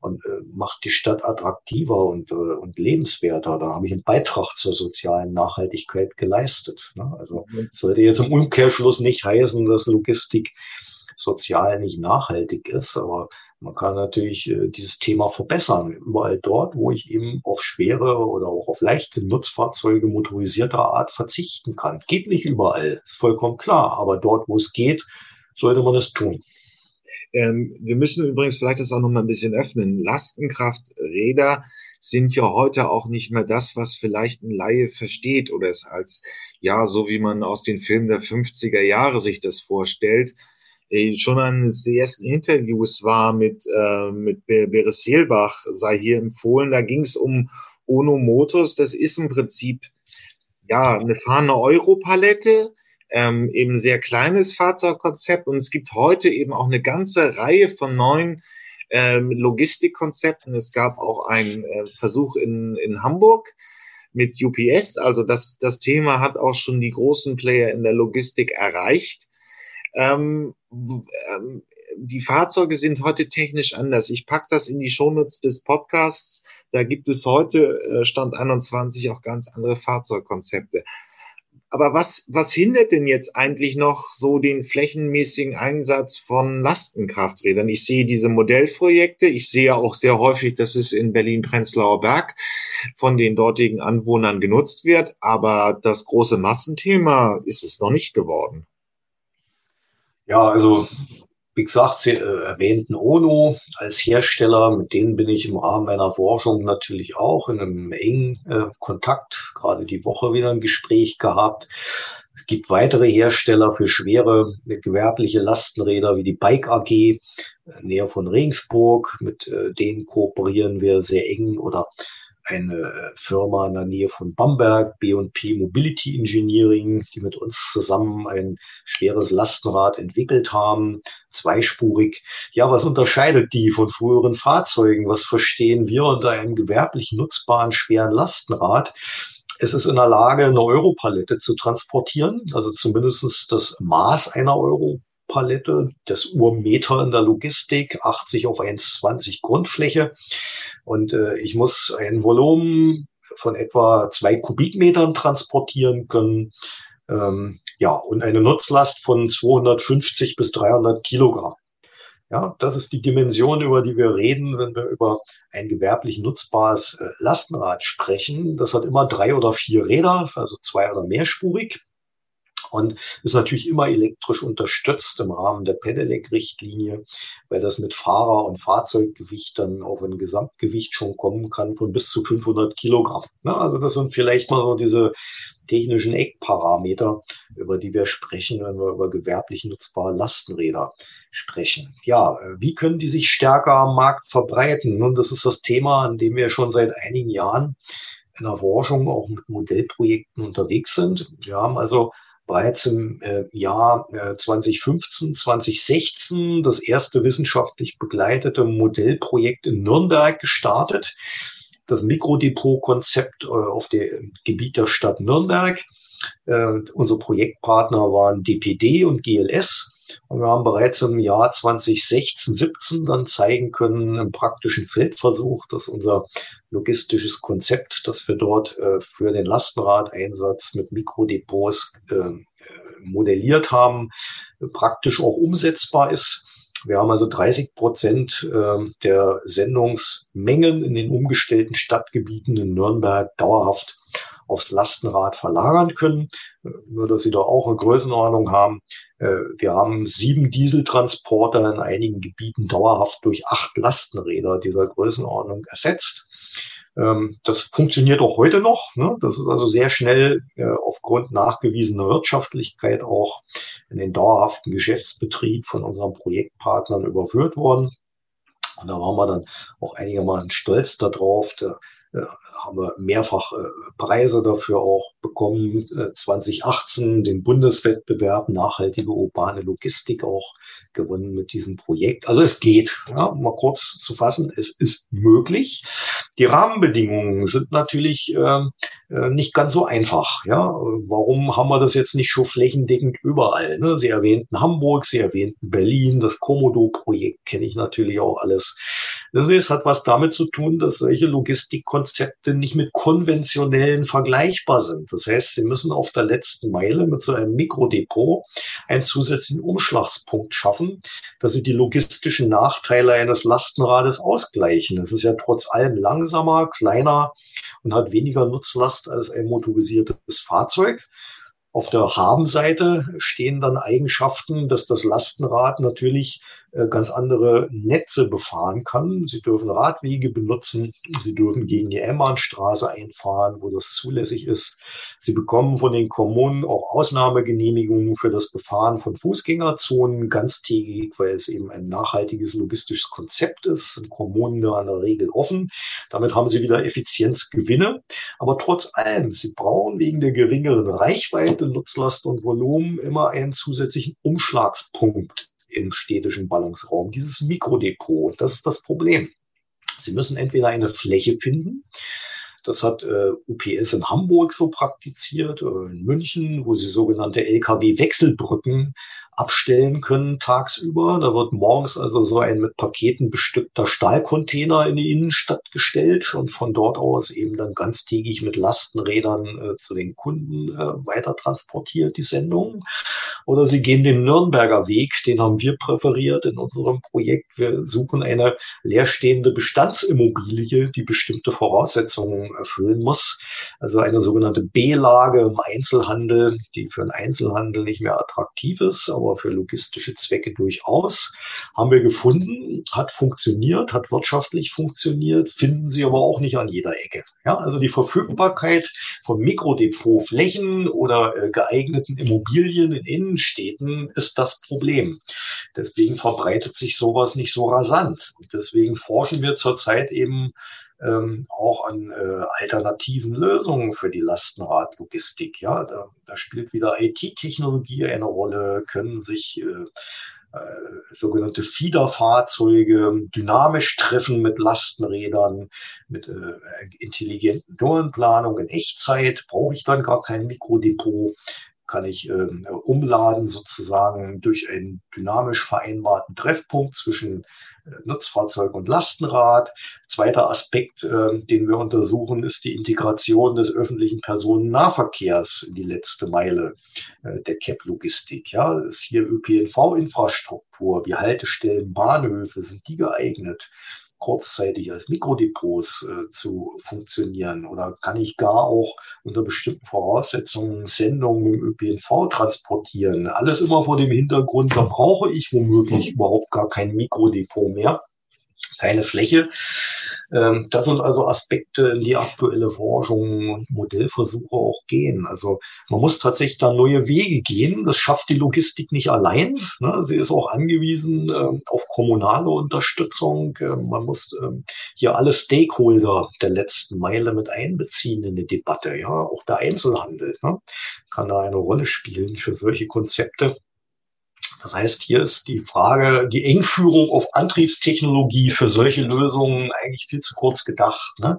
und äh, macht die Stadt attraktiver und, äh, und lebenswerter. Da habe ich einen Beitrag zur sozialen Nachhaltigkeit geleistet. Ne? Also mhm. sollte jetzt im Umkehrschluss nicht heißen, dass Logistik sozial nicht nachhaltig ist, aber man kann natürlich äh, dieses Thema verbessern. Überall dort, wo ich eben auf schwere oder auch auf leichte Nutzfahrzeuge motorisierter Art verzichten kann. Geht nicht überall, ist vollkommen klar. Aber dort, wo es geht, sollte man es tun. Ähm, wir müssen übrigens vielleicht das auch noch mal ein bisschen öffnen. Lastenkrafträder sind ja heute auch nicht mehr das, was vielleicht ein Laie versteht oder es als, ja, so wie man aus den Filmen der 50er Jahre sich das vorstellt. Äh, schon eines der ersten Interviews war mit, äh, mit Beres Seelbach, sei hier empfohlen, da ging es um Ono Motors. Das ist im Prinzip, ja, eine fahrende Europalette, ähm, eben sehr kleines Fahrzeugkonzept und es gibt heute eben auch eine ganze Reihe von neuen ähm, Logistikkonzepten. Es gab auch einen äh, Versuch in, in Hamburg mit UPS. Also das, das Thema hat auch schon die großen Player in der Logistik erreicht. Ähm, ähm, die Fahrzeuge sind heute technisch anders. Ich pack das in die Shownotes des Podcasts. Da gibt es heute, äh, Stand 21, auch ganz andere Fahrzeugkonzepte. Aber was, was hindert denn jetzt eigentlich noch so den flächenmäßigen Einsatz von Lastenkrafträdern? Ich sehe diese Modellprojekte. Ich sehe auch sehr häufig, dass es in Berlin-Prenzlauer Berg von den dortigen Anwohnern genutzt wird. Aber das große Massenthema ist es noch nicht geworden. Ja, also wie gesagt, Sie äh, erwähnten ONO als Hersteller, mit denen bin ich im Rahmen meiner Forschung natürlich auch in einem engen äh, Kontakt, gerade die Woche wieder ein Gespräch gehabt. Es gibt weitere Hersteller für schwere äh, gewerbliche Lastenräder wie die Bike AG, äh, näher von Regensburg. Mit äh, denen kooperieren wir sehr eng oder eine Firma in der Nähe von Bamberg, B&P Mobility Engineering, die mit uns zusammen ein schweres Lastenrad entwickelt haben, zweispurig. Ja, was unterscheidet die von früheren Fahrzeugen? Was verstehen wir unter einem gewerblich nutzbaren schweren Lastenrad? Es ist in der Lage, eine Europalette zu transportieren, also zumindest das Maß einer Euro Palette, das Urmeter in der Logistik, 80 auf 1,20 Grundfläche. Und äh, ich muss ein Volumen von etwa zwei Kubikmetern transportieren können. Ähm, ja, und eine Nutzlast von 250 bis 300 Kilogramm. Ja, das ist die Dimension, über die wir reden, wenn wir über ein gewerblich nutzbares äh, Lastenrad sprechen. Das hat immer drei oder vier Räder, ist also zwei- oder mehrspurig und ist natürlich immer elektrisch unterstützt im Rahmen der Pedelec-Richtlinie, weil das mit Fahrer- und Fahrzeuggewicht dann auf ein Gesamtgewicht schon kommen kann von bis zu 500 Kilogramm. Also das sind vielleicht mal so diese technischen Eckparameter, über die wir sprechen, wenn wir über gewerblich nutzbare Lastenräder sprechen. Ja, wie können die sich stärker am Markt verbreiten? Nun, das ist das Thema, an dem wir schon seit einigen Jahren in der Forschung auch mit Modellprojekten unterwegs sind. Wir haben also bereits im äh, Jahr äh, 2015, 2016 das erste wissenschaftlich begleitete Modellprojekt in Nürnberg gestartet. Das Mikrodepot-Konzept äh, auf dem Gebiet der Stadt Nürnberg. Äh, unsere Projektpartner waren DPD und GLS. Und wir haben bereits im Jahr 2016, 17 dann zeigen können im praktischen Feldversuch, dass unser logistisches Konzept, das wir dort äh, für den Lastenradeinsatz mit Mikrodepots äh, modelliert haben, praktisch auch umsetzbar ist. Wir haben also 30 Prozent äh, der Sendungsmengen in den umgestellten Stadtgebieten in Nürnberg dauerhaft aufs Lastenrad verlagern können. Nur, dass Sie da auch eine Größenordnung haben. Äh, wir haben sieben Dieseltransporter in einigen Gebieten dauerhaft durch acht Lastenräder dieser Größenordnung ersetzt. Ähm, das funktioniert auch heute noch. Ne? Das ist also sehr schnell äh, aufgrund nachgewiesener Wirtschaftlichkeit auch in den dauerhaften Geschäftsbetrieb von unseren Projektpartnern überführt worden. Und da waren wir dann auch einigermaßen stolz darauf. Da haben wir mehrfach äh, Preise dafür auch bekommen. 2018 den Bundeswettbewerb Nachhaltige urbane Logistik auch gewonnen mit diesem Projekt. Also es geht, ja, um mal kurz zu fassen, es ist möglich. Die Rahmenbedingungen sind natürlich äh, äh, nicht ganz so einfach. Ja, warum haben wir das jetzt nicht schon flächendeckend überall? Ne? Sie erwähnten Hamburg, Sie erwähnten Berlin, das Komodo-Projekt kenne ich natürlich auch alles. Das ist, hat was damit zu tun, dass solche Logistikkonzepte nicht mit konventionellen vergleichbar sind. Das heißt, Sie müssen auf der letzten Meile mit so einem Mikrodepot einen zusätzlichen Umschlagspunkt schaffen, dass Sie die logistischen Nachteile eines Lastenrades ausgleichen. Es ist ja trotz allem langsamer, kleiner und hat weniger Nutzlast als ein motorisiertes Fahrzeug. Auf der Habenseite stehen dann Eigenschaften, dass das Lastenrad natürlich ganz andere Netze befahren kann. Sie dürfen Radwege benutzen, sie dürfen gegen die Emmanstraße einfahren, wo das zulässig ist. Sie bekommen von den Kommunen auch Ausnahmegenehmigungen für das Befahren von Fußgängerzonen ganztägig, weil es eben ein nachhaltiges logistisches Konzept ist. Sind Kommunen da in der Regel offen. Damit haben sie wieder Effizienzgewinne. Aber trotz allem, sie brauchen wegen der geringeren Reichweite, Nutzlast und Volumen immer einen zusätzlichen Umschlagspunkt im städtischen Ballungsraum, dieses Mikrodepot. Das ist das Problem. Sie müssen entweder eine Fläche finden, Das hat äh, UPS in Hamburg so praktiziert, äh, in München, wo sie sogenannte LKW-Wechselbrücken abstellen können tagsüber. Da wird morgens also so ein mit Paketen bestückter Stahlcontainer in die Innenstadt gestellt und von dort aus eben dann ganztägig mit Lastenrädern äh, zu den Kunden äh, weiter transportiert, die Sendung. Oder sie gehen den Nürnberger Weg, den haben wir präferiert in unserem Projekt. Wir suchen eine leerstehende Bestandsimmobilie, die bestimmte Voraussetzungen erfüllen muss. Also eine sogenannte B-Lage im Einzelhandel, die für den Einzelhandel nicht mehr attraktiv ist, aber aber für logistische Zwecke durchaus. Haben wir gefunden, hat funktioniert, hat wirtschaftlich funktioniert, finden Sie aber auch nicht an jeder Ecke. Ja, also die Verfügbarkeit von Mikrodepotflächen oder äh, geeigneten Immobilien in Innenstädten ist das Problem. Deswegen verbreitet sich sowas nicht so rasant. Und deswegen forschen wir zurzeit eben ähm, auch an äh, alternativen Lösungen für die Lastenradlogistik. Ja, da, da spielt wieder IT-Technologie eine Rolle, können sich äh, äh, sogenannte Fiederfahrzeuge dynamisch treffen mit Lastenrädern, mit äh, intelligenten Tourenplanung in Echtzeit. Brauche ich dann gar kein Mikrodepot kann ich ähm, umladen sozusagen durch einen dynamisch vereinbarten Treffpunkt zwischen Nutzfahrzeug und Lastenrad. Zweiter Aspekt, äh, den wir untersuchen, ist die Integration des öffentlichen Personennahverkehrs in die letzte Meile äh, der CAP-Logistik. Ja, ist hier ÖPNV-Infrastruktur, wie Haltestellen, Bahnhöfe, sind die geeignet? Kurzzeitig als Mikrodepots äh, zu funktionieren? Oder kann ich gar auch unter bestimmten Voraussetzungen Sendungen im ÖPNV transportieren? Alles immer vor dem Hintergrund, da brauche ich womöglich überhaupt gar kein Mikrodepot mehr, keine Fläche. Ähm, das sind also Aspekte, in die aktuelle Forschung und Modellversuche auch gehen. Also man muss tatsächlich da neue Wege gehen. Das schafft die Logistik nicht allein. Ne? Sie ist auch angewiesen äh, auf kommunale Unterstützung. Äh, man muss äh, hier alle Stakeholder der letzten Meile mit einbeziehen in die Debatte. Ja, auch der Einzelhandel ne? kann da eine Rolle spielen für solche Konzepte. Das heißt, hier ist die Frage, die Engführung auf Antriebstechnologie für solche Lösungen eigentlich viel zu kurz gedacht. Ne?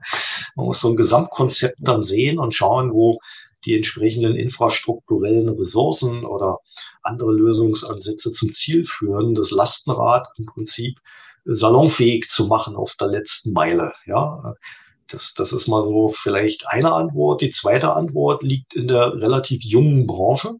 Man muss so ein Gesamtkonzept dann sehen und schauen, wo die entsprechenden infrastrukturellen Ressourcen oder andere Lösungsansätze zum Ziel führen, das Lastenrad im Prinzip salonfähig zu machen auf der letzten Meile. Ja, das, das ist mal so vielleicht eine Antwort. Die zweite Antwort liegt in der relativ jungen Branche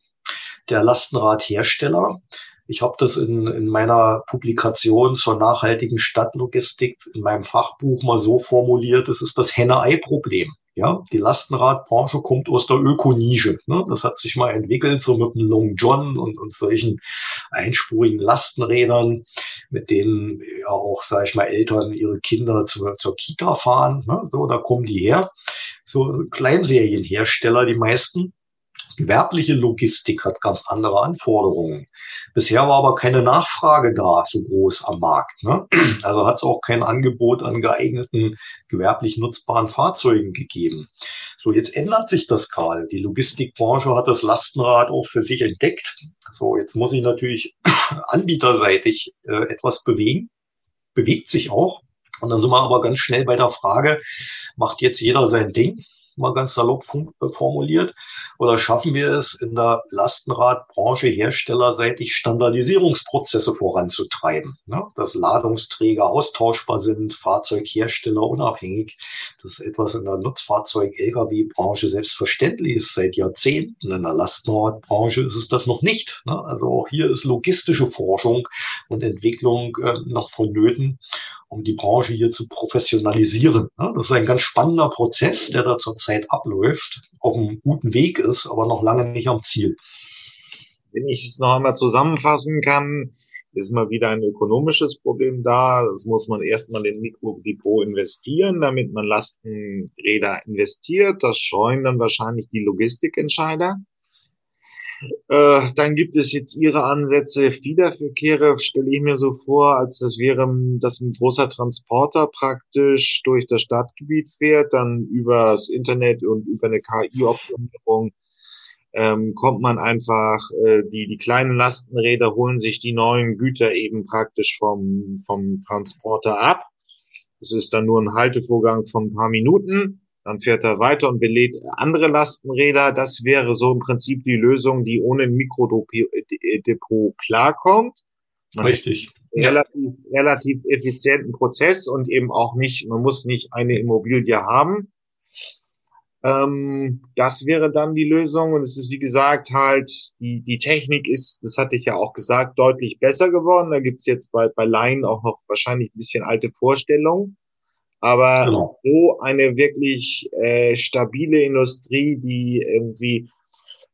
der Lastenradhersteller. Ich habe das in, in meiner Publikation zur nachhaltigen Stadtlogistik in meinem Fachbuch mal so formuliert, es ist das Henne-Ei-Problem. Ja, die Lastenradbranche kommt aus der Ökonische. Ne? Das hat sich mal entwickelt, so mit dem Long John und, und solchen einspurigen Lastenrädern, mit denen ja auch, sage ich mal, Eltern ihre Kinder zur, zur Kita fahren. Ne? So, da kommen die her. So Kleinserienhersteller, die meisten. Gewerbliche Logistik hat ganz andere Anforderungen. Bisher war aber keine Nachfrage da so groß am Markt. Ne? Also hat es auch kein Angebot an geeigneten gewerblich nutzbaren Fahrzeugen gegeben. So, jetzt ändert sich das gerade. Die Logistikbranche hat das Lastenrad auch für sich entdeckt. So, jetzt muss ich natürlich anbieterseitig äh, etwas bewegen. Bewegt sich auch. Und dann sind wir aber ganz schnell bei der Frage, macht jetzt jeder sein Ding? Mal ganz salopp formuliert? Oder schaffen wir es in der Lastenradbranche herstellerseitig Standardisierungsprozesse voranzutreiben? Ne? Dass Ladungsträger austauschbar sind, Fahrzeughersteller unabhängig. Das ist etwas in der Nutzfahrzeug-Lkw-Branche selbstverständlich ist seit Jahrzehnten. In der Lastenradbranche ist es das noch nicht. Ne? Also auch hier ist logistische Forschung und Entwicklung äh, noch vonnöten um die Branche hier zu professionalisieren. Das ist ein ganz spannender Prozess, der da zurzeit abläuft, auf einem guten Weg ist, aber noch lange nicht am Ziel. Wenn ich es noch einmal zusammenfassen kann, ist mal wieder ein ökonomisches Problem da. Das muss man erstmal in Mikrodepot investieren, damit man Lastenräder investiert. Das scheuen dann wahrscheinlich die Logistikentscheider. Äh, dann gibt es jetzt Ihre Ansätze. Fiederverkehre stelle ich mir so vor, als das wäre, dass ein großer Transporter praktisch durch das Stadtgebiet fährt, dann übers Internet und über eine KI-Optimierung ähm, kommt man einfach, äh, die, die kleinen Lastenräder holen sich die neuen Güter eben praktisch vom, vom Transporter ab. Das ist dann nur ein Haltevorgang von ein paar Minuten dann fährt er weiter und belädt andere Lastenräder. Das wäre so im Prinzip die Lösung, die ohne ein Mikrodepot klarkommt. Richtig. Relativ, relativ effizienten Prozess und eben auch nicht, man muss nicht eine Immobilie haben. Ähm, das wäre dann die Lösung. Und es ist, wie gesagt, halt, die, die Technik ist, das hatte ich ja auch gesagt, deutlich besser geworden. Da gibt's jetzt bei, bei Laien auch noch wahrscheinlich ein bisschen alte Vorstellungen. Aber genau. so eine wirklich äh, stabile Industrie, die irgendwie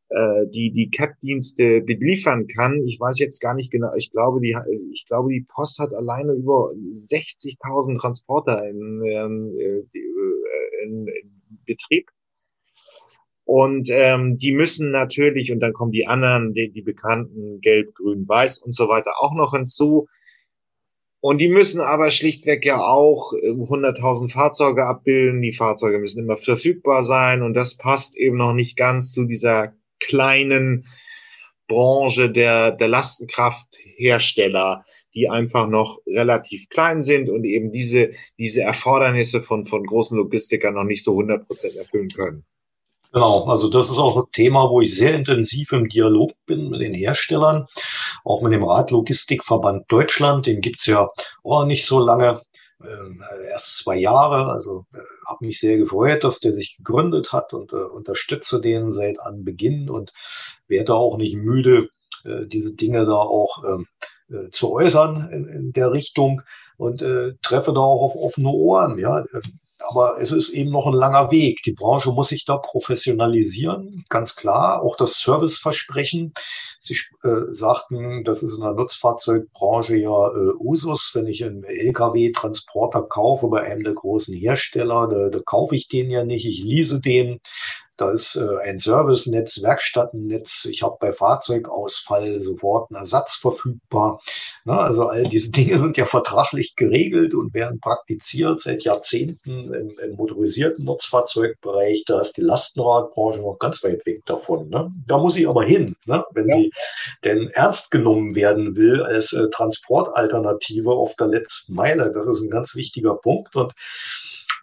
äh, die die CAP-Dienste beliefern kann. Ich weiß jetzt gar nicht genau. Ich glaube, die ich glaube, die Post hat alleine über 60.000 Transporter in, ähm, äh, in, in Betrieb. Und ähm, die müssen natürlich, und dann kommen die anderen, die, die bekannten, gelb, grün, weiß und so weiter, auch noch hinzu. Und die müssen aber schlichtweg ja auch 100.000 Fahrzeuge abbilden. Die Fahrzeuge müssen immer verfügbar sein. Und das passt eben noch nicht ganz zu dieser kleinen Branche der, der Lastenkrafthersteller, die einfach noch relativ klein sind und eben diese, diese Erfordernisse von, von großen Logistikern noch nicht so 100 Prozent erfüllen können. Genau, also das ist auch ein Thema, wo ich sehr intensiv im Dialog bin mit den Herstellern, auch mit dem Radlogistikverband Deutschland, den gibt's ja auch nicht so lange, äh, erst zwei Jahre. Also äh, habe mich sehr gefreut, dass der sich gegründet hat und äh, unterstütze den seit Anbeginn und werde auch nicht müde, äh, diese Dinge da auch ähm, äh, zu äußern in, in, der Richtung und äh, treffe da auch auf offene Ohren. Ja, aber es ist eben noch ein langer Weg. Die Branche muss sich da professionalisieren, ganz klar. Auch das Serviceversprechen. Sie äh, sagten, das ist in der Nutzfahrzeugbranche ja äh, Usus. Wenn ich einen Lkw-Transporter kaufe bei einem der großen Hersteller, da, da kaufe ich den ja nicht, ich lease den. Da ist äh, ein Servicenetz, Werkstattennetz. Ich habe bei Fahrzeugausfall sofort einen Ersatz verfügbar. Na, also all diese Dinge sind ja vertraglich geregelt und werden praktiziert seit Jahrzehnten im, im motorisierten Nutzfahrzeugbereich. Da ist die Lastenradbranche noch ganz weit weg davon. Ne? Da muss sie aber hin, ne? wenn ja. sie denn ernst genommen werden will als äh, Transportalternative auf der letzten Meile. Das ist ein ganz wichtiger Punkt und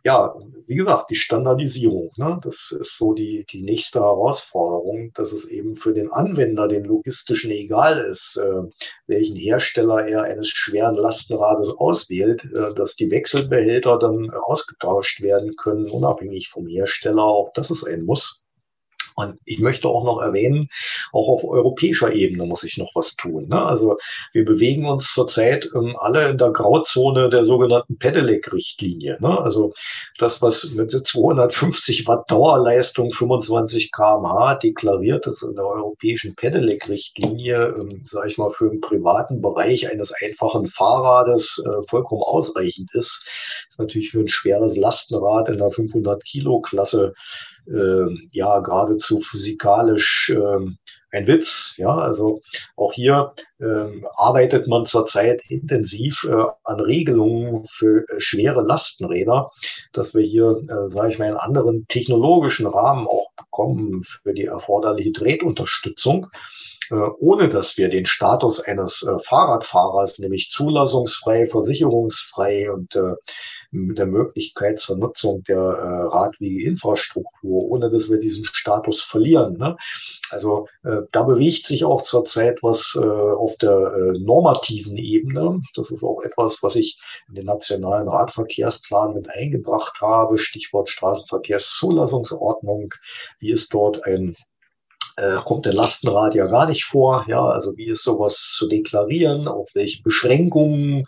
ja, wie gesagt, die Standardisierung, ne? das ist so die, die nächste Herausforderung, dass es eben für den Anwender, den logistischen, egal ist, äh, welchen Hersteller er eines schweren Lastenrades auswählt, äh, dass die Wechselbehälter dann ausgetauscht werden können, unabhängig vom Hersteller. Auch das ist ein Muss. Und ich möchte auch noch erwähnen, auch auf europäischer Ebene muss ich noch was tun. Ne? Also wir bewegen uns zurzeit ähm, alle in der Grauzone der sogenannten Pedelec-Richtlinie. Ne? Also das, was mit 250 Watt Dauerleistung 25 kmh deklariert ist in der europäischen Pedelec-Richtlinie, ähm, sage ich mal, für den privaten Bereich eines einfachen Fahrrades äh, vollkommen ausreichend ist, ist natürlich für ein schweres Lastenrad in der 500 Kilo Klasse äh, ja geradezu physikalisch äh, ein Witz. Ja, also auch hier äh, arbeitet man zurzeit intensiv äh, an Regelungen für äh, schwere Lastenräder, dass wir hier, äh, sage ich mal, einen anderen technologischen Rahmen auch bekommen für die erforderliche Drehtunterstützung äh, ohne dass wir den Status eines äh, Fahrradfahrers, nämlich zulassungsfrei, versicherungsfrei und äh, mit der Möglichkeit zur Nutzung der äh, Radwegeinfrastruktur, ohne dass wir diesen Status verlieren. Ne? Also äh, da bewegt sich auch zurzeit was äh, auf der äh, normativen Ebene. Das ist auch etwas, was ich in den nationalen Radverkehrsplan mit eingebracht habe. Stichwort Straßenverkehrszulassungsordnung. Wie ist dort ein äh, kommt der Lastenrad ja gar nicht vor. Ja, also wie ist sowas zu deklarieren? Auch welche Beschränkungen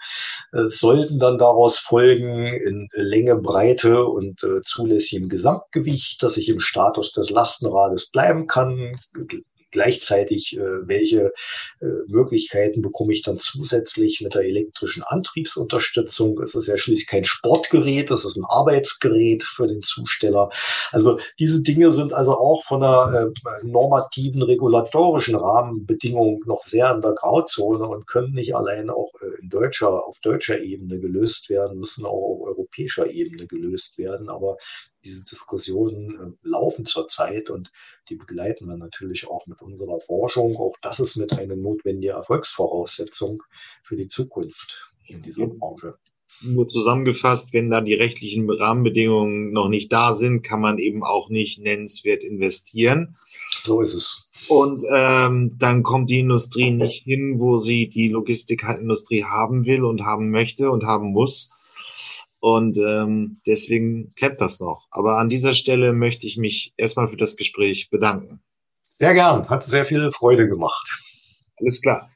äh, sollten dann daraus folgen in Länge, Breite und äh, zulässigem Gesamtgewicht, dass ich im Status des Lastenrades bleiben kann? Gleichzeitig, äh, welche äh, Möglichkeiten bekomme ich dann zusätzlich mit der elektrischen Antriebsunterstützung. Es ist ja schließlich kein Sportgerät, das ist ein Arbeitsgerät für den Zusteller. Also diese Dinge sind also auch von der äh, normativen, regulatorischen Rahmenbedingung noch sehr in der Grauzone und können nicht allein auch äh, in deutscher, auf deutscher Ebene gelöst werden, müssen auch auf europäischer Ebene gelöst werden. Aber diese Diskussionen äh, laufen zurzeit und die begleiten wir natürlich auch mit unserer Forschung. Auch das ist mit eine notwendige Erfolgsvoraussetzung für die Zukunft in dieser Branche. nur zusammengefasst, wenn da die rechtlichen Rahmenbedingungen noch nicht da sind, kann man eben auch nicht nennenswert investieren. So ist es. Und ähm, dann kommt die Industrie nicht hin, wo sie die Logistikindustrie haben will und haben möchte und haben muss. Und ähm, deswegen klappt das noch. Aber an dieser Stelle möchte ich mich erstmal für das Gespräch bedanken. Sehr gern, hat sehr viel Freude gemacht. Alles klar.